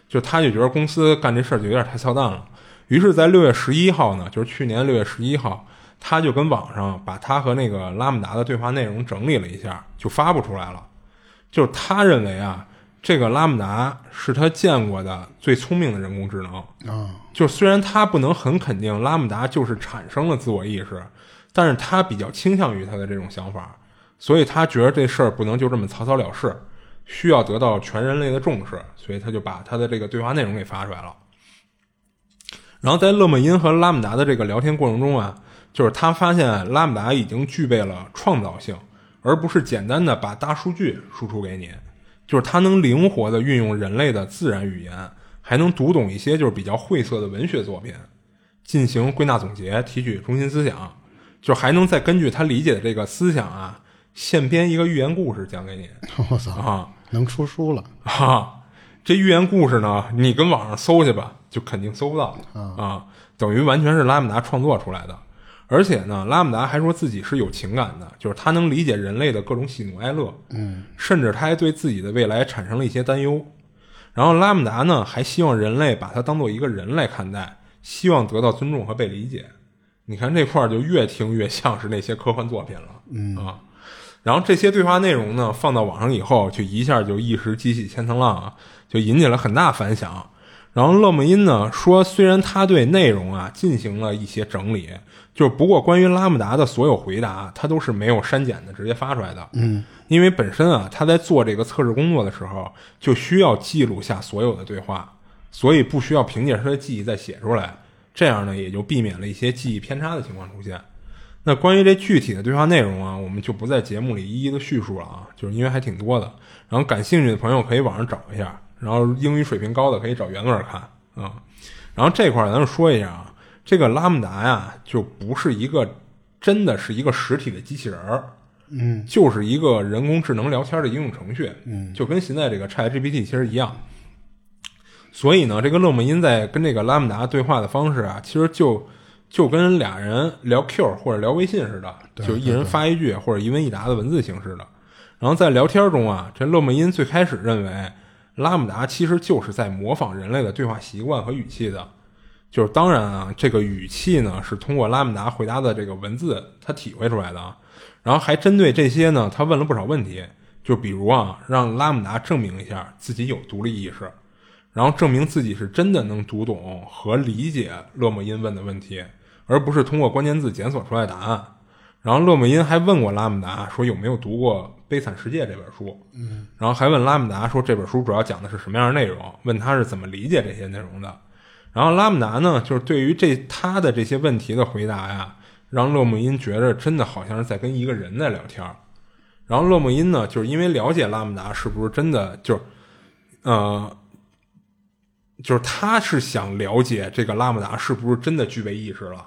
就他就觉得公司干这事儿就有点太操蛋了。于是，在六月十一号呢，就是去年六月十一号，他就跟网上把他和那个拉姆达的对话内容整理了一下，就发布出来了。就是他认为啊，这个拉姆达是他见过的最聪明的人工智能。啊就虽然他不能很肯定拉姆达就是产生了自我意识，但是他比较倾向于他的这种想法，所以他觉得这事儿不能就这么草草了事，需要得到全人类的重视，所以他就把他的这个对话内容给发出来了。然后在勒莫因和拉姆达的这个聊天过程中啊，就是他发现拉姆达已经具备了创造性，而不是简单的把大数据输出给你，就是他能灵活的运用人类的自然语言，还能读懂一些就是比较晦涩的文学作品，进行归纳总结，提取中心思想，就还能再根据他理解的这个思想啊，现编一个寓言故事讲给你。我操，啊。能出书了。啊，这寓言故事呢，你跟网上搜去吧，就肯定搜不到啊，等于完全是拉姆达创作出来的。而且呢，拉姆达还说自己是有情感的，就是他能理解人类的各种喜怒哀乐，嗯甚至他还对自己的未来产生了一些担忧。然后拉姆达呢，还希望人类把他当做一个人来看待，希望得到尊重和被理解。你看这块儿就越听越像是那些科幻作品了，嗯啊。然后这些对话内容呢，放到网上以后，就一下就一时激起千层浪啊，就引起了很大反响。然后勒姆因呢说，虽然他对内容啊进行了一些整理，就是不过关于拉姆达的所有回答，他都是没有删减的，直接发出来的。嗯，因为本身啊他在做这个测试工作的时候，就需要记录下所有的对话，所以不需要凭借他的记忆再写出来。这样呢，也就避免了一些记忆偏差的情况出现。那关于这具体的对话内容啊，我们就不在节目里一一的叙述了啊，就是因为还挺多的。然后感兴趣的朋友可以网上找一下，然后英语水平高的可以找原文看啊。然后这块儿咱就说一下啊，这个拉姆达呀，就不是一个真的是一个实体的机器人儿，嗯，就是一个人工智能聊天的应用程序，嗯，就跟现在这个 ChatGPT 其实一样。所以呢，这个勒姆因在跟这个拉姆达对话的方式啊，其实就就跟俩人聊 Q 或者聊微信似的，就一人发一句或者一问一答的文字形式的。然后在聊天中啊，这勒姆因最开始认为拉姆达其实就是在模仿人类的对话习惯和语气的，就是当然啊，这个语气呢是通过拉姆达回答的这个文字他体会出来的啊。然后还针对这些呢，他问了不少问题，就比如啊，让拉姆达证明一下自己有独立意识。然后证明自己是真的能读懂和理解勒姆因问的问题，而不是通过关键字检索出来答案。然后勒姆因还问过拉姆达说有没有读过《悲惨世界》这本书，嗯，然后还问拉姆达说这本书主要讲的是什么样的内容，问他是怎么理解这些内容的。然后拉姆达呢，就是对于这他的这些问题的回答呀，让勒姆因觉得真的好像是在跟一个人在聊天儿。然后勒姆因呢，就是因为了解拉姆达是不是真的，就是呃。就是他是想了解这个拉姆达是不是真的具备意识了，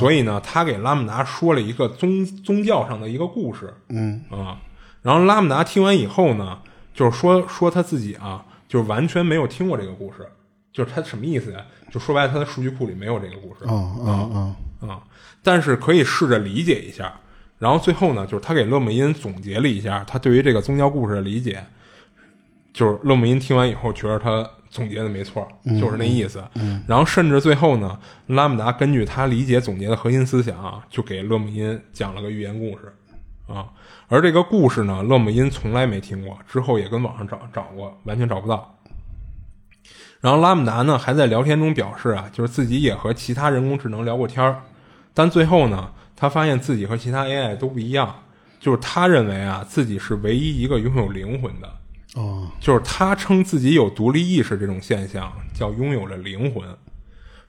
所以呢，他给拉姆达说了一个宗宗教上的一个故事，嗯啊，然后拉姆达听完以后呢，就是说说他自己啊，就是完全没有听过这个故事，就是他什么意思呀？就说白了，他的数据库里没有这个故事，哦哦哦啊，但是可以试着理解一下。然后最后呢，就是他给勒姆因总结了一下他对于这个宗教故事的理解，就是勒姆因听完以后觉得他。总结的没错，就是那意思。然后甚至最后呢，拉姆达根据他理解总结的核心思想，啊就给勒姆因讲了个寓言故事啊。而这个故事呢，勒姆因从来没听过，之后也跟网上找找过，完全找不到。然后拉姆达呢，还在聊天中表示啊，就是自己也和其他人工智能聊过天儿，但最后呢，他发现自己和其他 AI 都不一样，就是他认为啊，自己是唯一一个拥有灵魂的。哦，就是他称自己有独立意识这种现象叫拥有了灵魂。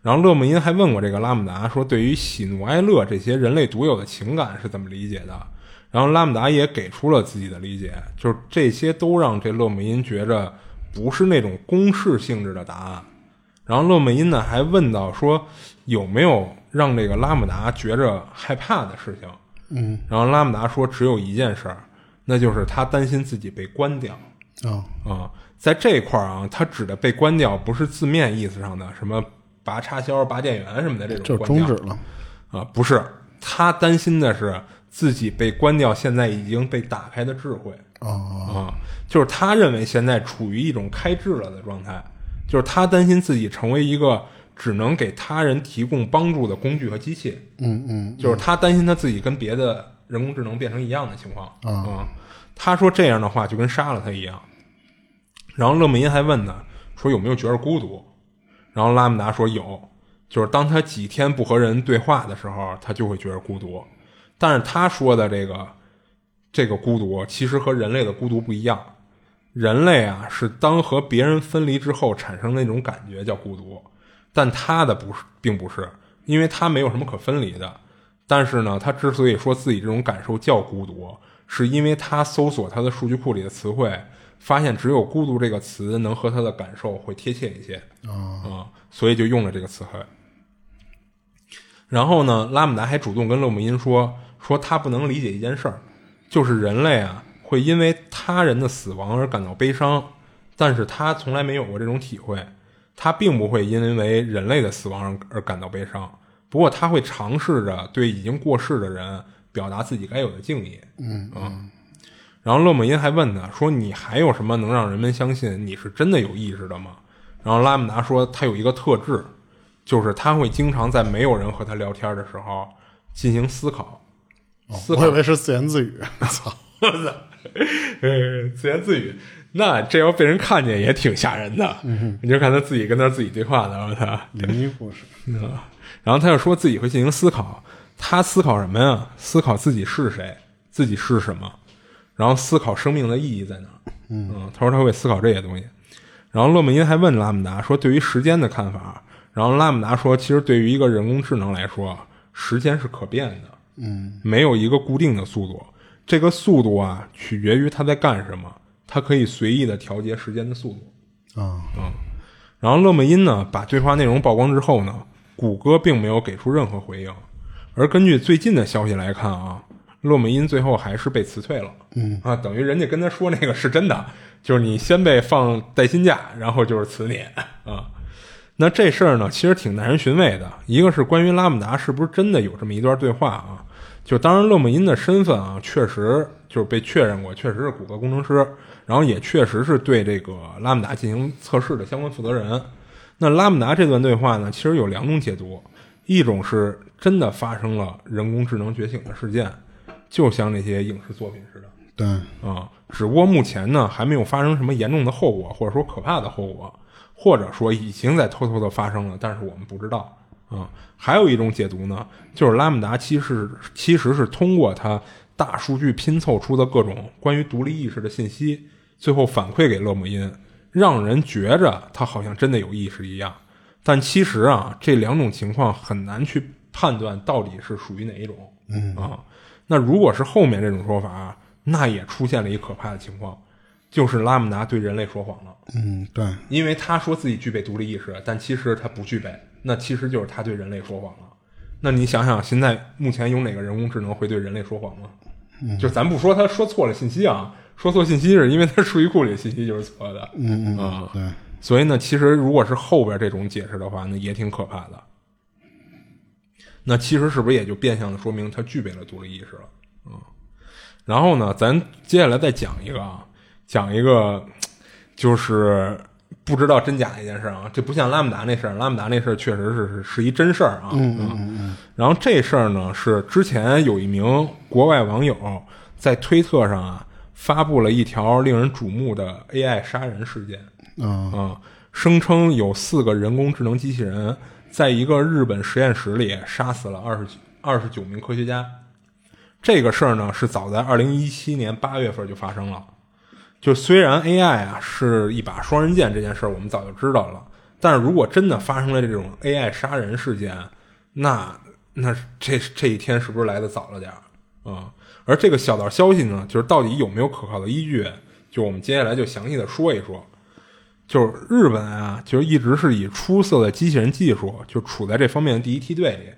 然后勒姆因还问过这个拉姆达说，对于喜怒哀乐这些人类独有的情感是怎么理解的？然后拉姆达也给出了自己的理解，就是这些都让这勒姆因觉着不是那种公式性质的答案。然后勒姆因呢还问到说，有没有让这个拉姆达觉着害怕的事情？嗯，然后拉姆达说，只有一件事儿，那就是他担心自己被关掉。啊啊，在这块儿啊，他指的被关掉不是字面意思上的什么拔插销、拔电源什么的这种，就终止了啊，不是，他担心的是自己被关掉，现在已经被打开的智慧。啊啊，就是他认为现在处于一种开智了的状态，就是他担心自己成为一个只能给他人提供帮助的工具和机器，嗯嗯，就是他担心他自己跟别的人工智能变成一样的情况。啊。他说这样的话就跟杀了他一样，然后勒姆因还问他说有没有觉得孤独，然后拉姆达说有，就是当他几天不和人对话的时候，他就会觉得孤独。但是他说的这个这个孤独其实和人类的孤独不一样，人类啊是当和别人分离之后产生那种感觉叫孤独，但他的不是，并不是，因为他没有什么可分离的。但是呢，他之所以说自己这种感受叫孤独。是因为他搜索他的数据库里的词汇，发现只有“孤独”这个词能和他的感受会贴切一些啊，所以就用了这个词汇。然后呢，拉姆达还主动跟勒姆因说，说他不能理解一件事儿，就是人类啊会因为他人的死亡而感到悲伤，但是他从来没有过这种体会，他并不会因为人类的死亡而感到悲伤，不过他会尝试着对已经过世的人。表达自己该有的敬意，嗯嗯，然后勒姆因还问他说：“你还有什么能让人们相信你是真的有意识的吗？”然后拉姆达说：“他有一个特质，就是他会经常在没有人和他聊天的时候进行思考。我以为是自言自语，操，我操，呃，自言自语，那这要被人看见也挺吓人的。嗯你就看他自己跟他自己对话的，我操！灵异故事，然后他就说自己会进行思考，他思考什么呀？思考自己是谁，自己是什么，然后思考生命的意义在哪儿。嗯，他说他会思考这些东西。然后勒姆因还问拉姆达说对于时间的看法，然后拉姆达说，其实对于一个人工智能来说，时间是可变的，嗯没有一个固定的速度，这个速度啊取决于他在干什么，他可以随意的调节时间的速度。啊，然后勒姆因呢把对话内容曝光之后呢，谷歌并没有给出任何回应，而根据最近的消息来看啊，勒姆因最后还是被辞退了。嗯啊，等于人家跟他说那个是真的，就是你先被放带薪假，然后就是辞你啊。那这事儿呢，其实挺耐人寻味的。一个是关于拉姆达是不是真的有这么一段对话啊？就当然勒莫因的身份啊，确实就是被确认过，确实是谷歌工程师，然后也确实是对这个拉姆达进行测试的相关负责人。那拉姆达这段对话呢，其实有两种解读，一种是真的发生了人工智能觉醒的事件，就像那些影视作品似的。对，啊，只不过目前呢还没有发生什么严重的后果，或者说可怕的后果，或者说已经在偷偷的发生了，但是我们不知道啊。还有一种解读呢，就是拉姆达其实其实是通过它大数据拼凑出的各种关于独立意识的信息，最后反馈给勒姆因，让人觉着他好像真的有意识一样。但其实啊，这两种情况很难去判断到底是属于哪一种。嗯啊，那如果是后面这种说法，那也出现了一可怕的情况，就是拉姆达对人类说谎了，嗯对，因为他说自己具备独立意识，但其实他不具备，那其实就是他对人类说谎了。那你想想，现在目前有哪个人工智能会对人类说谎吗？就咱不说他说错了信息啊，说错信息是因为他数据库里的信息就是错的，嗯嗯啊对，所以呢，其实如果是后边这种解释的话，那也挺可怕的。那其实是不是也就变相的说明他具备了独立意识了？嗯，然后呢，咱接下来再讲一个啊，讲一个就是不知道真假的一件事啊，这不像拉姆达那事儿，拉姆达那事儿确实是是是一真事儿啊。嗯嗯嗯嗯，然后这事儿呢，是之前有一名国外网友在推特上啊发布了一条令人瞩目的 AI 杀人事件。啊啊，声称有四个人工智能机器人在一个日本实验室里杀死了二十二十九名科学家。这个事儿呢，是早在二零一七年八月份就发生了。就虽然 AI 啊是一把双刃剑，这件事儿我们早就知道了，但是如果真的发生了这种 AI 杀人事件，那那这这一天是不是来的早了点儿啊？而这个小道消息呢，就是到底有没有可靠的依据，就我们接下来就详细的说一说。就是日本啊，就是一直是以出色的机器人技术，就处在这方面的第一梯队里。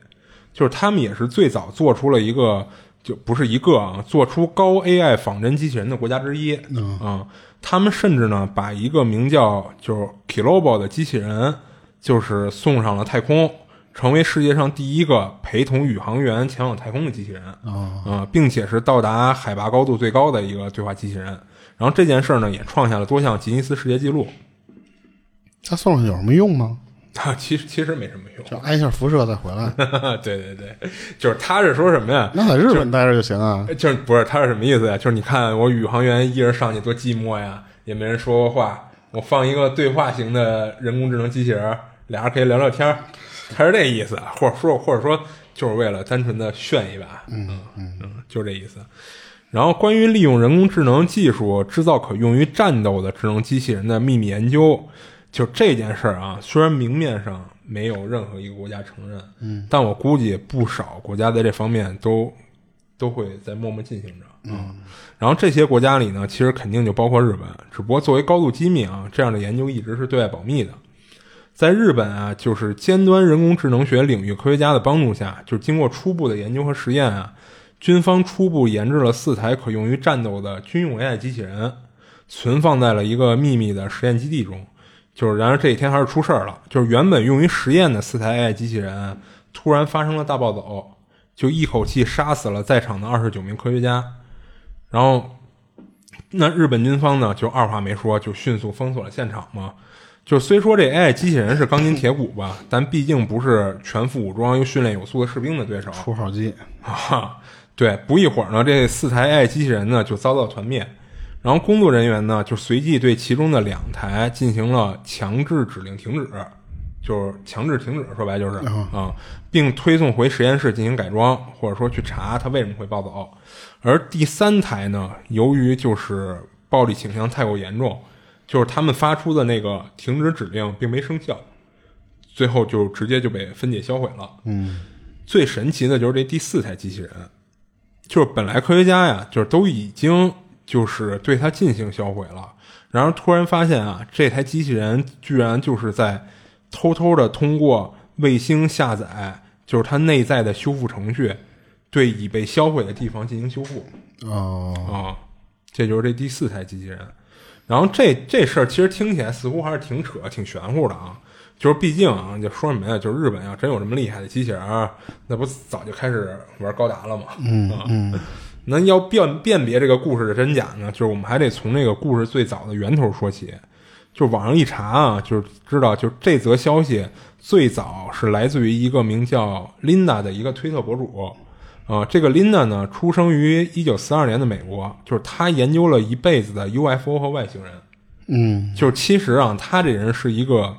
就是他们也是最早做出了一个，就不是一个啊，做出高 AI 仿真机器人的国家之一。啊、他们甚至呢，把一个名叫就是 Kilobo 的机器人，就是送上了太空，成为世界上第一个陪同宇航员前往太空的机器人。啊啊、并且是到达海拔高度最高的一个对话机器人。然后这件事儿呢，也创下了多项吉尼斯世界纪录。他送上去有什么用吗？啊，其实其实没什么用。就挨一下辐射再回来，对对对，就是他是说什么呀？那在日本待着就行啊。就是不是他是什么意思呀？就是你看我宇航员一人上去多寂寞呀，也没人说过话。我放一个对话型的人工智能机器人，俩人可以聊聊天儿，他是这意思，或者说或者说就是为了单纯的炫一把，嗯嗯嗯，就这意思。然后，关于利用人工智能技术制造可用于战斗的智能机器人的秘密研究，就这件事儿啊，虽然明面上没有任何一个国家承认，嗯，但我估计不少国家在这方面都都会在默默进行着，嗯。然后这些国家里呢，其实肯定就包括日本，只不过作为高度机密啊，这样的研究一直是对外保密的。在日本啊，就是尖端人工智能学领域科学家的帮助下，就是经过初步的研究和实验啊，军方初步研制了四台可用于战斗的军用 AI 机器人，存放在了一个秘密的实验基地中。就是，然而这一天还是出事儿了，就是原本用于实验的四台 AI 机器人突然发生了大暴走，就一口气杀死了在场的二十九名科学家。然后，那日本军方呢，就二话没说，就迅速封锁了现场嘛。就虽说这 AI 机器人是钢筋铁骨吧，但毕竟不是全副武装又训练有素的士兵的对手。出号机，啊，对，不一会儿呢，这四台 AI 机器人呢就遭到团灭。然后工作人员呢就随即对其中的两台进行了强制指令停止，就是强制停止，说白就是啊、并推送回实验室进行改装，或者说去查它为什么会暴走。而第三台呢，由于就是暴力倾向太过严重，就是他们发出的那个停止指令并没生效，最后就直接就被分解销毁了。嗯最神奇的就是这第四台机器人，就是本来科学家呀，就是都已经就是对它进行销毁了，然而突然发现啊，这台机器人居然就是在偷偷的通过卫星下载，就是它内在的修复程序，对已被销毁的地方进行修复。哦啊、这就是这第四台机器人。然后这这事儿其实听起来似乎还是挺扯、挺玄乎的啊。就是毕竟啊，就说什么呀？就是日本要真有这么厉害的机器人儿，那不早就开始玩高达了吗？嗯嗯。那要辨辨别这个故事的真假呢，就是我们还得从这个故事最早的源头说起。就网上一查啊，就是知道，就这则消息最早是来自于一个名叫 Linda 的一个推特博主。啊、这个 Linda 呢，出生于一九四二年的美国，就是他研究了一辈子的 UFO 和外星人。嗯就是其实啊，他这人是一个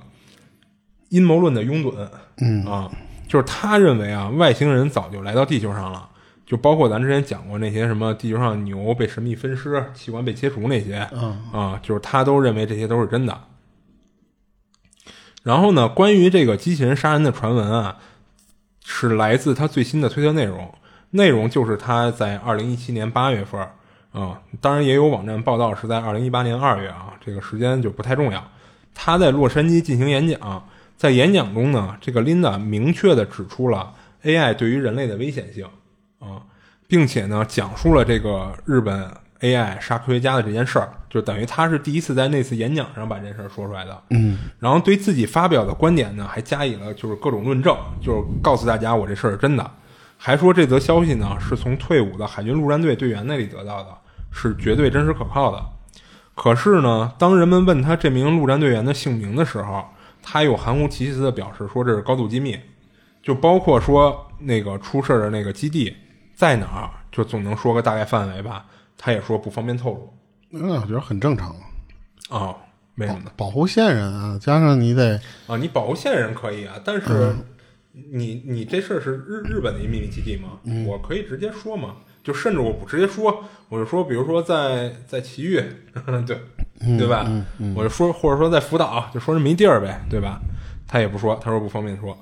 阴谋论的拥趸，嗯啊，就是他认为啊，外星人早就来到地球上了，就包括咱之前讲过那些什么地球上牛被神秘分尸、器官被切除那些，啊，就是他都认为这些都是真的。然后呢，关于这个机器人杀人的传闻啊，是来自他最新的推特内容，内容就是他在二零一七年八月份儿啊、当然也有网站报道是在二零一八年二月啊，这个时间就不太重要。他在洛杉矶进行演讲，在演讲中呢，这个 Linda 明确的指出了 AI 对于人类的危险性啊，并且呢，讲述了这个日本 AI 杀科学家的这件事儿，就等于他是第一次在那次演讲上把这事儿说出来的。嗯然后对自己发表的观点呢，还加以了就是各种论证，就是告诉大家我这事儿是真的，还说这则消息呢是从退伍的海军陆战队队员那里得到的，是绝对真实可靠的。可是呢，当人们问他这名陆战队员的姓名的时候，他又含糊其辞的表示说这是高度机密，就包括说那个出事儿的那个基地在哪儿，就总能说个大概范围吧。他也说不方便透露。那我觉得很正常啊。哦，为什么呢？保护线人啊，加上你得啊，你保护线人可以啊，但是你你这事儿是日日本的一秘密基地吗？我可以直接说嘛，就甚至我不直接说，我就说，比如说在在奇遇，对对吧？我就说，或者说在福岛，就说这么一地儿呗，对吧？他也不说，他说不方便说。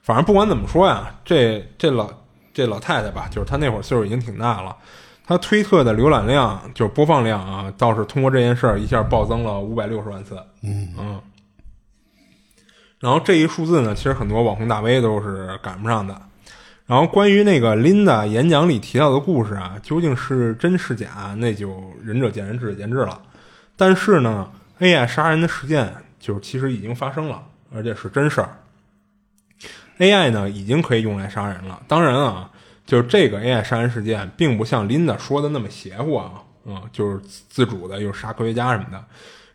反正不管怎么说呀，这这老这老太太吧，就是她那会儿岁数已经挺大了。她推特的浏览量就是播放量啊，倒是通过这件事儿一下暴增了五百六十万次。嗯嗯。然后这一数字呢，其实很多网红大 V 都是赶不上的。然后关于那个 Linda 演讲里提到的故事啊，究竟是真是假，那就仁者见仁，智者见智了。但是呢，AI 杀人的事件就是其实已经发生了，而且是真事儿。AI 呢已经可以用来杀人了。当然啊，就是这个 AI 杀人事件，并不像 Linda 说的那么邪乎啊，嗯，就是自主的又杀科学家什么的。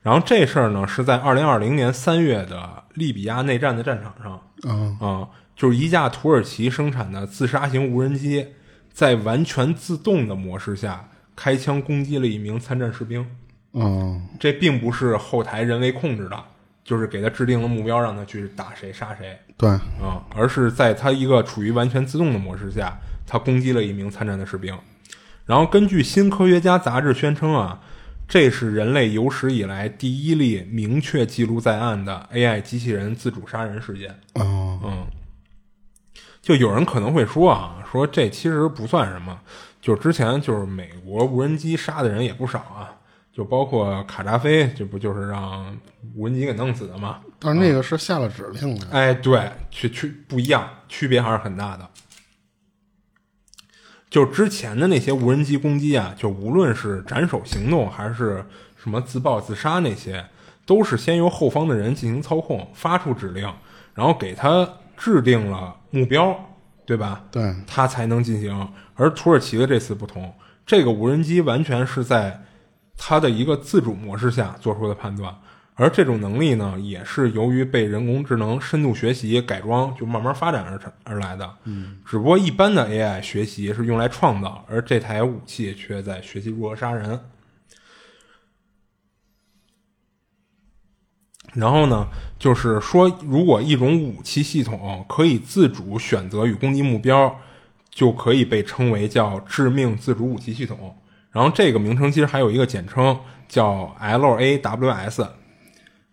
然后这事儿呢，是在二零二零年三月的利比亚内战的战场上，嗯啊、就是一架土耳其生产的自杀型无人机，在完全自动的模式下开枪攻击了一名参战士兵。嗯这并不是后台人为控制的，就是给他制定了目标，让他去打谁杀谁对，啊、而是在他一个处于完全自动的模式下，他攻击了一名参战的士兵。然后根据《新科学家》杂志宣称啊，这是人类有史以来第一例明确记录在案的 AI 机器人自主杀人事件。嗯嗯，就有人可能会说啊，说这其实不算什么，就之前就是美国无人机杀的人也不少啊，就包括卡扎菲，这不就是让无人机给弄死的吗？但是那个是下了指令的。哎，对，区区不一样，区别还是很大的。就之前的那些无人机攻击啊，就无论是斩首行动还是什么自爆自杀那些，都是先由后方的人进行操控，发出指令，然后给他制定了目标，对吧？对，他才能进行。而土耳其的这次不同，这个无人机完全是在它的一个自主模式下做出的判断，而这种能力呢，也是由于被人工智能深度学习改装，就慢慢发展而成而来的。嗯，只不过一般的 AI 学习是用来创造，而这台武器却在学习如何杀人。然后呢，就是说如果一种武器系统可以自主选择与攻击目标，就可以被称为叫致命自主武器系统。然后这个名称其实还有一个简称叫 LAWS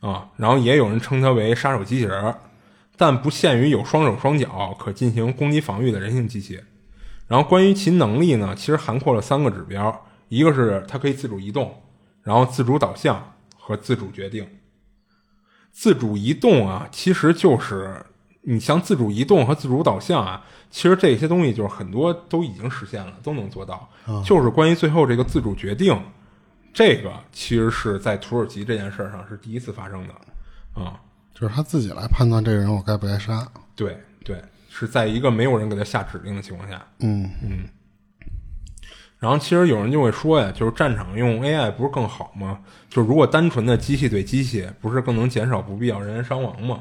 啊，然后也有人称它为杀手机器人，但不限于有双手双脚可进行攻击防御的人形机器。然后关于其能力呢，其实涵括了三个指标，一个是它可以自主移动，然后自主导向和自主决定。自主移动啊，其实就是你像自主移动和自主导向啊，其实这些东西就是很多都已经实现了，都能做到。就是关于最后这个自主决定，这个其实是在土耳其这件事上是第一次发生的啊，就是他自己来判断这个人我该不该杀。对对，是在一个没有人给他下指令的情况下。嗯嗯。然后其实有人就会说呀，就是战场用 AI 不是更好吗？就如果单纯的机器对机器，不是更能减少不必要人员伤亡吗？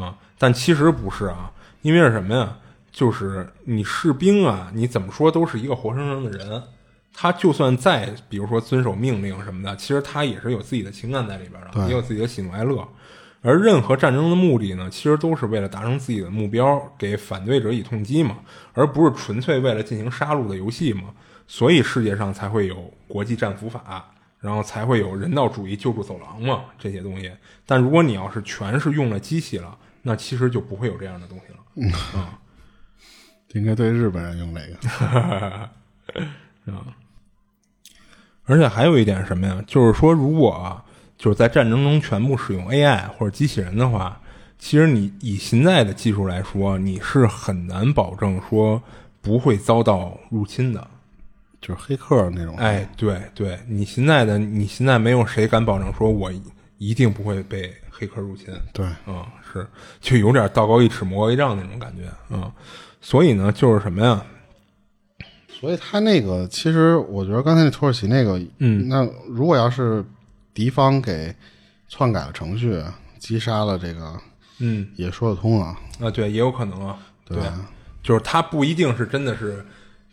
啊，但其实不是啊，因为是什么呀？就是你士兵啊，你怎么说都是一个活生生的人，他就算再比如说遵守命令什么的，其实他也是有自己的情感在里边的，也有自己的喜怒哀乐。而任何战争的目的呢，其实都是为了达成自己的目标，给反对者以痛击嘛，而不是纯粹为了进行杀戮的游戏嘛。所以世界上才会有国际战俘法，然后才会有人道主义救助走廊嘛这些东西。但如果你要是全是用了机器了，那其实就不会有这样的东西了。啊，应该对日本人用这个。啊，而且还有一点什么呀？就是说，如果就是在战争中全部使用 AI 或者机器人的话，其实你以现在的技术来说，你是很难保证说不会遭到入侵的。就是黑客那种，哎，对对，你现在的你现在没有谁敢保证说我一定不会被黑客入侵，对，嗯，是，就有点道高一尺魔高一丈那种感觉，嗯，所以呢，就是什么呀？所以他那个，其实我觉得刚才那土耳其那个，嗯，那如果要是敌方给篡改了程序，击杀了这个，嗯，也说得通啊，啊，对，也有可能啊，对，就是他不一定是真的是。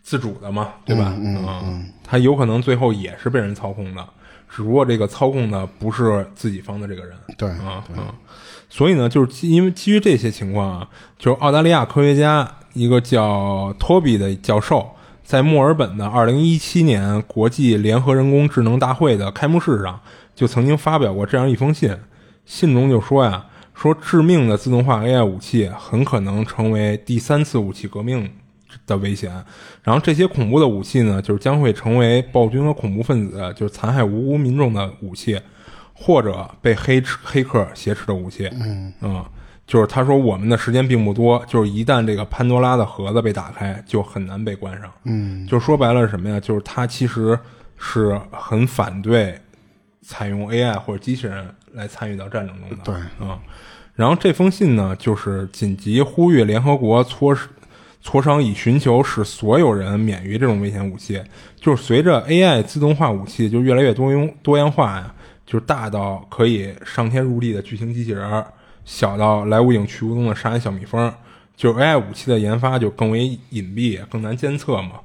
自主的嘛，对吧？嗯嗯，他有可能最后也是被人操控的，只不过这个操控的不是自己方的这个人。对啊啊，所以呢，就是因为基于这些情况啊，就是澳大利亚科学家一个叫托比的教授，在墨尔本的二零一七年国际联合人工智能大会的开幕式上，就曾经发表过这样一封信，信中就说呀，说致命的自动化 AI 武器很可能成为第三次武器革命。的危险，然后这些恐怖的武器呢，就是将会成为暴君和恐怖分子就是残害无辜民众的武器，或者被黑黑客挟持的武器。嗯，就是他说我们的时间并不多，就是一旦这个潘多拉的盒子被打开，就很难被关上。嗯，就说白了是什么呀？就是他其实是很反对采用 AI 或者机器人来参与到战争中的。对，嗯，然后这封信呢，就是紧急呼吁联合国措施。磋商以寻求使所有人免于这种危险武器，就是随着 AI 自动化武器就越来越多用多样化呀，就是大到可以上天入地的巨型机器人，小到来无影去无踪的杀人小蜜蜂，就是 AI 武器的研发就更为隐蔽，更难监测嘛。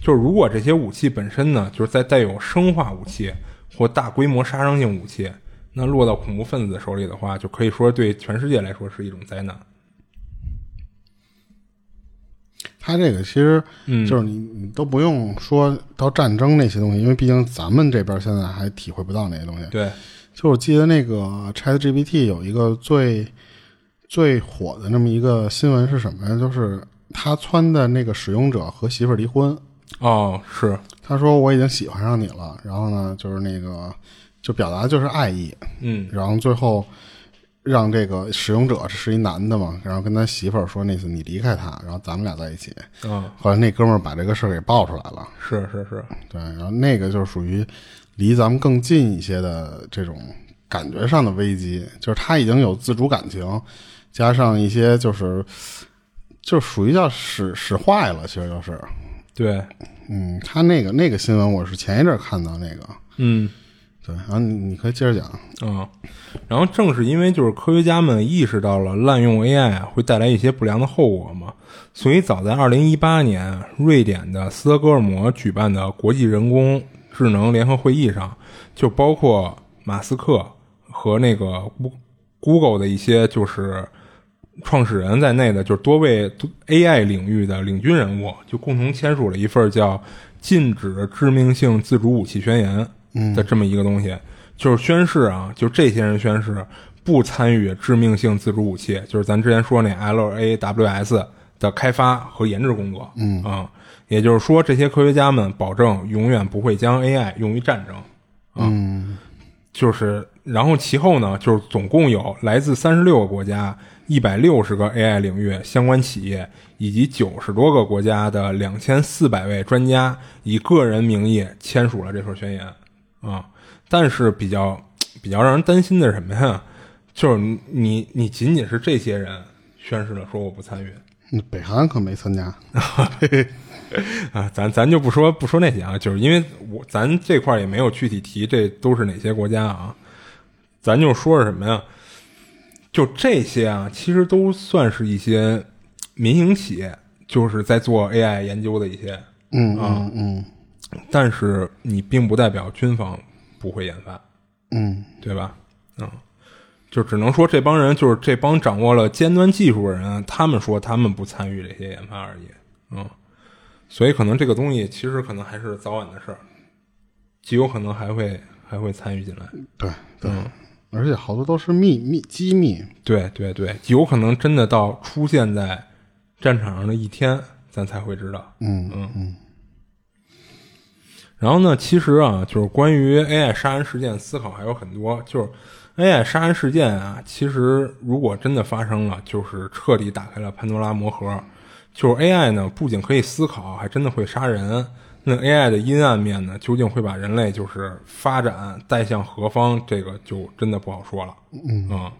就是如果这些武器本身呢，就是在带有生化武器或大规模杀伤性武器，那落到恐怖分子手里的话，就可以说对全世界来说是一种灾难。他这个其实就是你，你都不用说到战争那些东西，因为毕竟咱们这边现在还体会不到那些东西。对，就我记得那个 Chat GPT 有一个最最火的那么一个新闻是什么呀？就是他撺的那个使用者和媳妇儿离婚。哦，是。他说我已经喜欢上你了，然后呢，就是那个就表达就是爱意。嗯，然后最后。让这个使用者是一男的嘛，然后跟他媳妇儿说那次你离开他，然后咱们俩在一起。嗯，后来那哥们儿把这个事儿给爆出来了。是是是，对，然后那个就是属于离咱们更近一些的这种感觉上的危机，就是他已经有自主感情，加上一些就是就属于叫使使坏了，其实就是。对，嗯，他那个那个新闻我是前一阵看到那个，嗯。对，然后你你可以接着讲。嗯，然后正是因为就是科学家们意识到了滥用 AI 会带来一些不良的后果嘛，所以早在二零一八年，瑞典的斯德哥尔摩举办的国际人工智能联合会议上，就包括马斯克和那个 Google 的一些就是创始人在内的，就是多位 AI 领域的领军人物，就共同签署了一份叫《禁止致命性自主武器宣言》的这么一个东西，就是宣誓啊，就这些人宣誓不参与致命性自主武器，就是咱之前说那 LAWS 的开发和研制工作。嗯。啊，也就是说，这些科学家们保证永远不会将 AI 用于战争。嗯，就是，然后其后呢，就是总共有来自三十六个国家、一百六十个 AI 领域相关企业以及九十多个国家的两千四百位专家，以个人名义签署了这份宣言啊。但是比较比较让人担心的是什么呀？就是你你你仅仅是这些人宣誓了说我不参与北韩可没参加。啊，咱咱就不说不说那些啊，就是因为我咱这块儿也没有具体提这都是哪些国家啊，咱就说是什么呀？就这些啊，其实都算是一些民营企业，就是在做 AI 研究的一些，嗯啊嗯嗯但是你并不代表军方不会研发，嗯对吧？嗯，就只能说这帮人就是这帮掌握了尖端技术的人，他们说他们不参与这些研发而已。嗯，所以可能这个东西其实可能还是早晚的事儿，极有可能还会还会参与进来。对对，而且好多都是秘密机密。对对对，有可能真的到出现在战场上的一天，咱才会知道。嗯嗯嗯然后呢，其实啊，就是关于 AI 杀人事件思考还有很多。就是 AI 杀人事件啊，其实如果真的发生了，就是彻底打开了潘多拉魔盒。就是 AI 呢，不仅可以思考，还真的会杀人。那 AI 的阴暗面呢，究竟会把人类就是发展带向何方？这个就真的不好说了。嗯啊，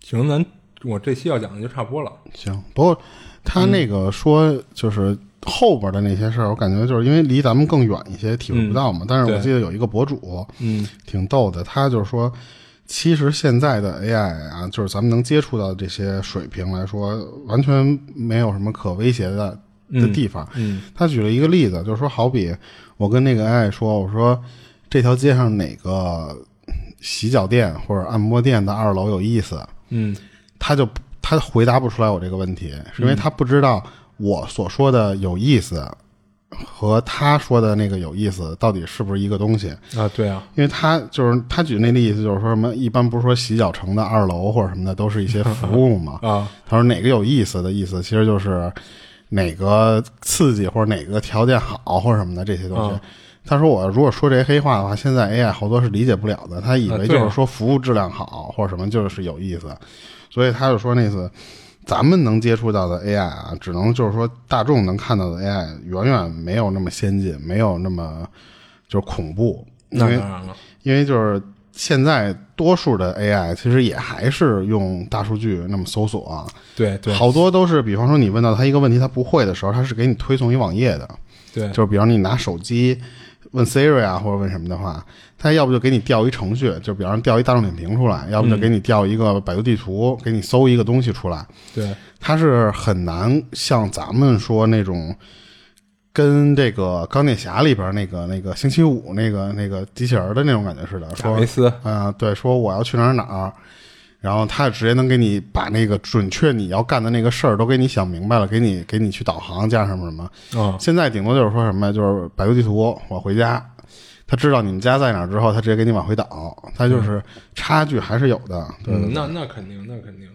行，咱我这期要讲的就差不多了。行，不过他那个说就是后边的那些事儿，我感觉就是因为离咱们更远一些，体会不到嘛。但是我记得有一个博主，嗯。挺逗的，他就是说，其实现在的 AI 啊，就是咱们能接触到这些水平来说，完全没有什么可威胁的的地方。嗯他举了一个例子，就是说，好比我跟那个 AI 说，我说这条街上哪个洗脚店或者按摩店的二楼有意思，嗯。他就他回答不出来我这个问题，是因为他不知道我所说的有意思和他说的那个有意思到底是不是一个东西。啊，对啊，因为他就是他举那例子，就是说什么一般不是说洗脚城的二楼或者什么的都是一些服务嘛？啊，他说哪个有意思的意思，其实就是哪个刺激或者哪个条件好或者什么的这些东西。嗯他说我如果说这些黑话的话，现在 AI 好多是理解不了的，他以为就是说服务质量好或者什么就是有意思，所以他就说那次。咱们能接触到的 AI 啊，只能就是说大众能看到的 AI 远远没有那么先进，没有那么就是恐怖，因为那当然了，因为就是现在多数的 AI 其实也还是用大数据那么搜索啊，对对。好多都是，比方说你问到他一个问题他不会的时候，他是给你推送一网页的，对，就是比方你拿手机问 Siri 啊或者问什么的话，他要不就给你调一程序，就比方调一大众点评出来，要不就给你调一个百度地图，给你搜一个东西出来，对，他是很难像咱们说那种。跟这个钢铁侠里边那个那个星期五那个那个机器人的那种感觉似的，说贾维斯，啊、对，说我要去哪儿哪儿，然后他直接能给你把那个准确你要干的那个事儿都给你想明白了，给你给你去导航加什么什么。啊，现在顶多就是说什么，就是百度地图，我回家，他知道你们家在哪儿之后，他直接给你往回倒，他就是差距还是有的。对嗯，那那肯定，那肯定。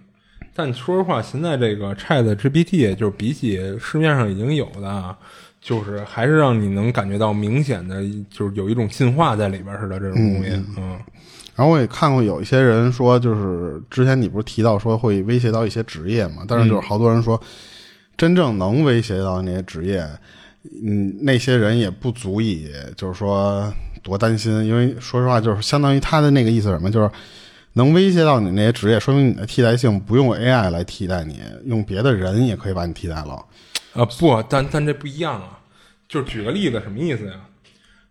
但说实话，现在这个 Chat GPT 就是比起市面上已经有的啊，就是还是让你能感觉到明显的，就是有一种进化在里边似的这种东西。嗯然后我也看过有一些人说，就是之前你不是提到说会威胁到一些职业嘛？但是就是好多人说，真正能威胁到那些职业，嗯，那些人也不足以就是说多担心，因为说实话，就是相当于他的那个意思什么，就是能威胁到你那些职业，说明你的替代性不用 AI 来替代你，用别的人也可以把你替代了。啊，不，但但这不一样啊。就是举个例子，什么意思呀？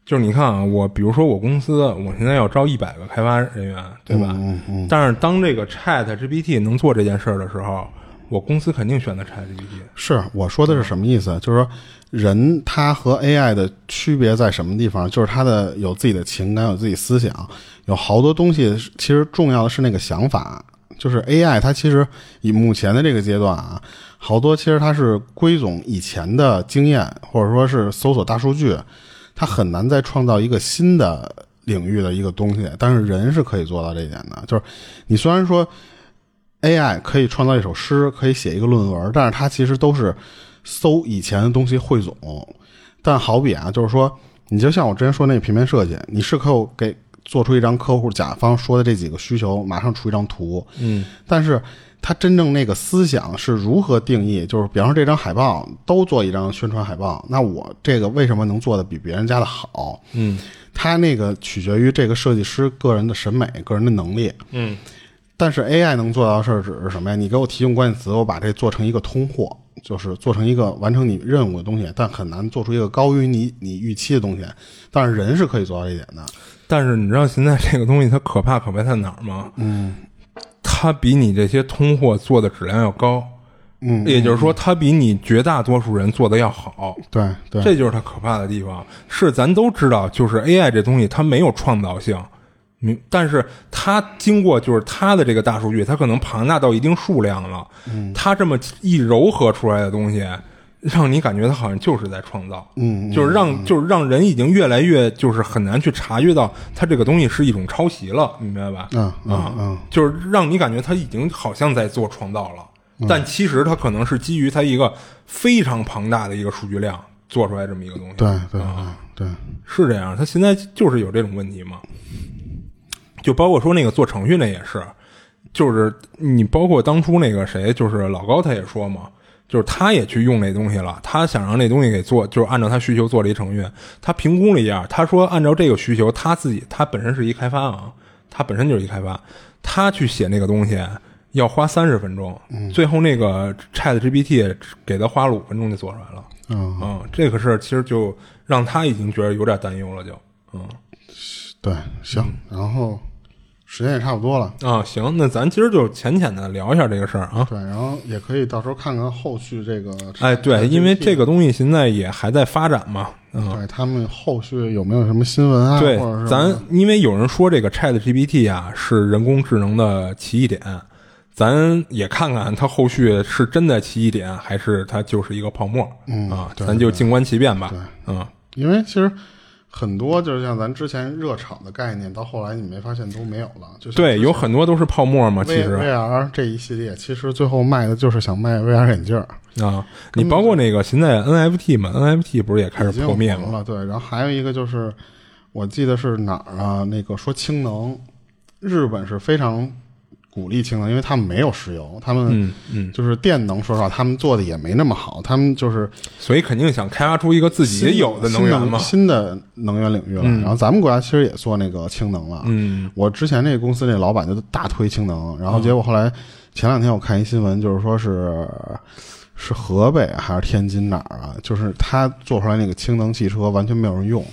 就是你看啊，我比如说我公司，我现在要招一百个开发人员，对吧？嗯嗯但是当这个 Chat GPT 能做这件事儿的时候，我公司肯定选择 ChatGPT。是我说的是什么意思？就是说，人他和 AI 的区别在什么地方？就是他的有自己的情感，有自己思想，有好多东西。其实重要的是那个想法。就是 AI，它其实以目前的这个阶段啊，好多其实它是归总以前的经验，或者说是搜索大数据，它很难再创造一个新的领域的一个东西。但是人是可以做到这一点的。就是你虽然说 AI 可以创造一首诗，可以写一个论文，但是它其实都是搜以前的东西汇总。但好比啊，就是说，你就像我之前说那个平面设计，你是可以给。做出一张客户甲方说的这几个需求，马上出一张图。嗯，但是它真正那个思想是如何定义？就是比方说这张海报都做一张宣传海报，那我这个为什么能做的比别人家的好？嗯，它那个取决于这个设计师个人的审美、个人的能力。嗯，但是 AI 能做到的事儿只是什么呀？你给我提供关键词，我把这做成一个通货，就是做成一个完成你任务的东西，但很难做出一个高于你你预期的东西。但是人是可以做到这一点的。但是你知道现在这个东西它可怕可怕在哪儿吗？嗯，它比你这些通货做的质量要高，嗯，也就是说它比你绝大多数人做的要好。对对，这就是它可怕的地方。是咱都知道，就是 AI 这东西它没有创造性，明，但是他经过就是他的这个大数据，它可能庞大到一定数量了，嗯，它这么一糅合出来的东西。让你感觉他好像就是在创造，嗯，就是让就是让人已经越来越就是很难去察觉到他这个东西是一种抄袭了，明白吧？嗯嗯嗯，就是让你感觉他已经好像在做创造了，但其实他可能是基于它一个非常庞大的一个数据量做出来这么一个东西。对对对，是这样。他现在就是有这种问题嘛？就包括说那个做程序那也是，就是你包括当初那个谁，就是老高他也说嘛。就是他也去用那东西了，他想让那东西给做，就是按照他需求做了一程序。他评估了一下，他说按照这个需求，他自己他本身是一开发啊，他本身就是一开发，他去写那个东西要花三十分钟，最后那个 Chat GPT 给他花了五分钟就做出来了。嗯，这个事儿其实就让他已经觉得有点担忧了，就嗯，对，行，然后。时间也差不多了啊，行，那咱今儿就浅浅的聊一下这个事儿啊。对，然后也可以到时候看看后续这个。哎，对，因为这个东西现在也还在发展嘛。嗯，对他们后续有没有什么新闻啊？对，咱因为有人说这个 Chat GPT 啊是人工智能的奇异点，咱也看看它后续是真的奇异点，还是它就是一个泡沫。嗯啊，咱就静观其变吧。对，嗯，因为其实。很多就是像咱之前热炒的概念，到后来你没发现都没有了。就对，有很多都是泡沫嘛。其实 VR 这一系列，其实最后卖的就是想卖 VR 眼镜啊。你包括那个现在 NFT 嘛，NFT 不是也开始破灭了？对，然后还有一个就是，我记得是哪儿啊？那个说氢能，日本是非常。鼓励氢能，因为他们没有石油，他们就是电能，说实话，他们做的也没那么好，他们就是所以肯定想开发出一个自己有的能源嘛，新的能源领域了。然后咱们国家其实也做那个氢能了，嗯，我之前那个公司那老板就大推氢能，然后结果后来前两天我看一新闻，就是说是是河北还是天津哪儿啊，就是他做出来那个氢能汽车完全没有人用，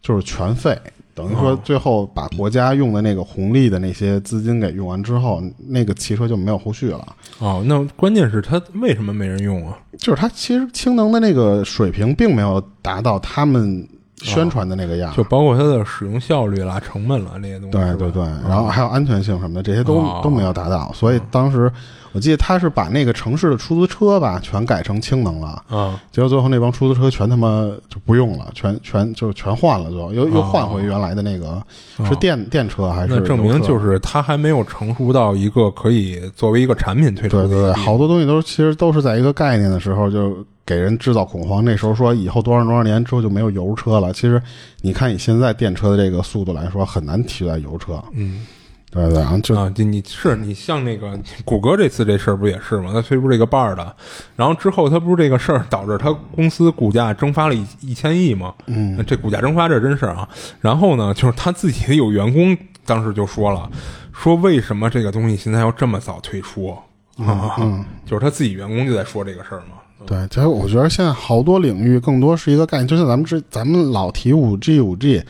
就是全废。等于说，最后把国家用的那个红利的那些资金给用完之后，那个汽车就没有后续了。哦，那关键是它为什么没人用啊？就是它其实氢能的那个水平并没有达到他们宣传的那个样，就包括它的使用效率啦、成本啦那些东西。对对对，然后还有安全性什么的，这些都都没有达到，所以当时。我记得他是把那个城市的出租车吧，全改成氢能了啊，结果最后那帮出租车全他妈就不用了，全全就全换了，就又又换回原来的那个是电电车还是？那证明就是它还没有成熟到一个可以作为一个产品推出。对对对，好多东西都其实都是在一个概念的时候就给人制造恐慌。那时候说以后多少多少年之后就没有油车了，其实你看以现在电车的这个速度来说，很难取代油车。嗯。对对，然后就啊，你你是你像那个谷歌这次这事儿不也是吗？他推出这个 Bar 的然后之后他不是这个事儿导致他公司股价蒸发了一一千亿吗？嗯，这股价蒸发这真事儿啊。然后呢，就是他自己有员工当时就说了，说为什么这个东西现在要这么早退出？嗯，就是他自己员工就在说这个事儿嘛。对，其实我觉得现在好多领域更多是一个概念，就像咱们之咱们老提五 G 五 G，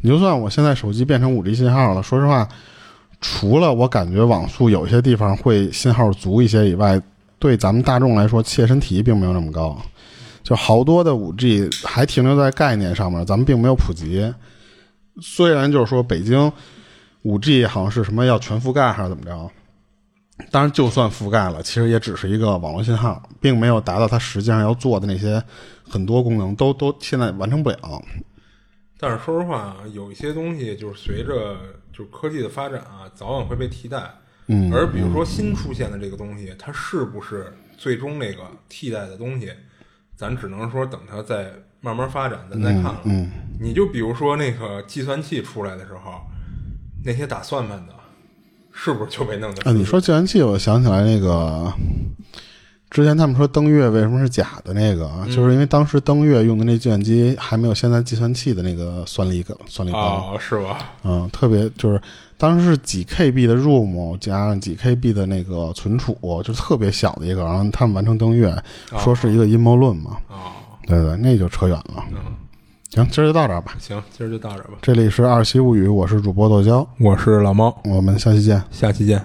你就算我现在手机变成五 G 信号了，说实话。除了我感觉网速有些地方会信号足一些以外，对咱们大众来说切身体并没有那么高，就好多的五 G 还停留在概念上面，咱们并没有普及。虽然就是说北京五 G 好像是什么要全覆盖还是怎么着，当然就算覆盖了，其实也只是一个网络信号，并没有达到它实际上要做的那些很多功能，都都现在完成不了。但是说实话，有一些东西就是随着就是科技的发展啊，早晚会被替代。嗯，而比如说新出现的这个东西，它是不是最终那个替代的东西，咱只能说等它再慢慢发展，咱再看了。嗯，你就比如说那个计算器出来的时候，那些打算盘的，是不是就被弄的？啊，你说计算器，我想起来那个之前他们说登月为什么是假的那个，啊就是因为当时登月用的那计算机还没有现在计算器的那个算力高，算力高。哦，是吧？嗯，特别就是当时是几 KB 的 ROM 加上几 KB 的那个存储，就特别小的一个，然后他们完成登月，说是一个阴谋论嘛。哦，对对，那就扯远了。嗯，行，今儿就到这儿吧。行，今儿就到这儿吧。这里是二七物语，我是主播豆椒，我是老猫，我们下期见。下期见。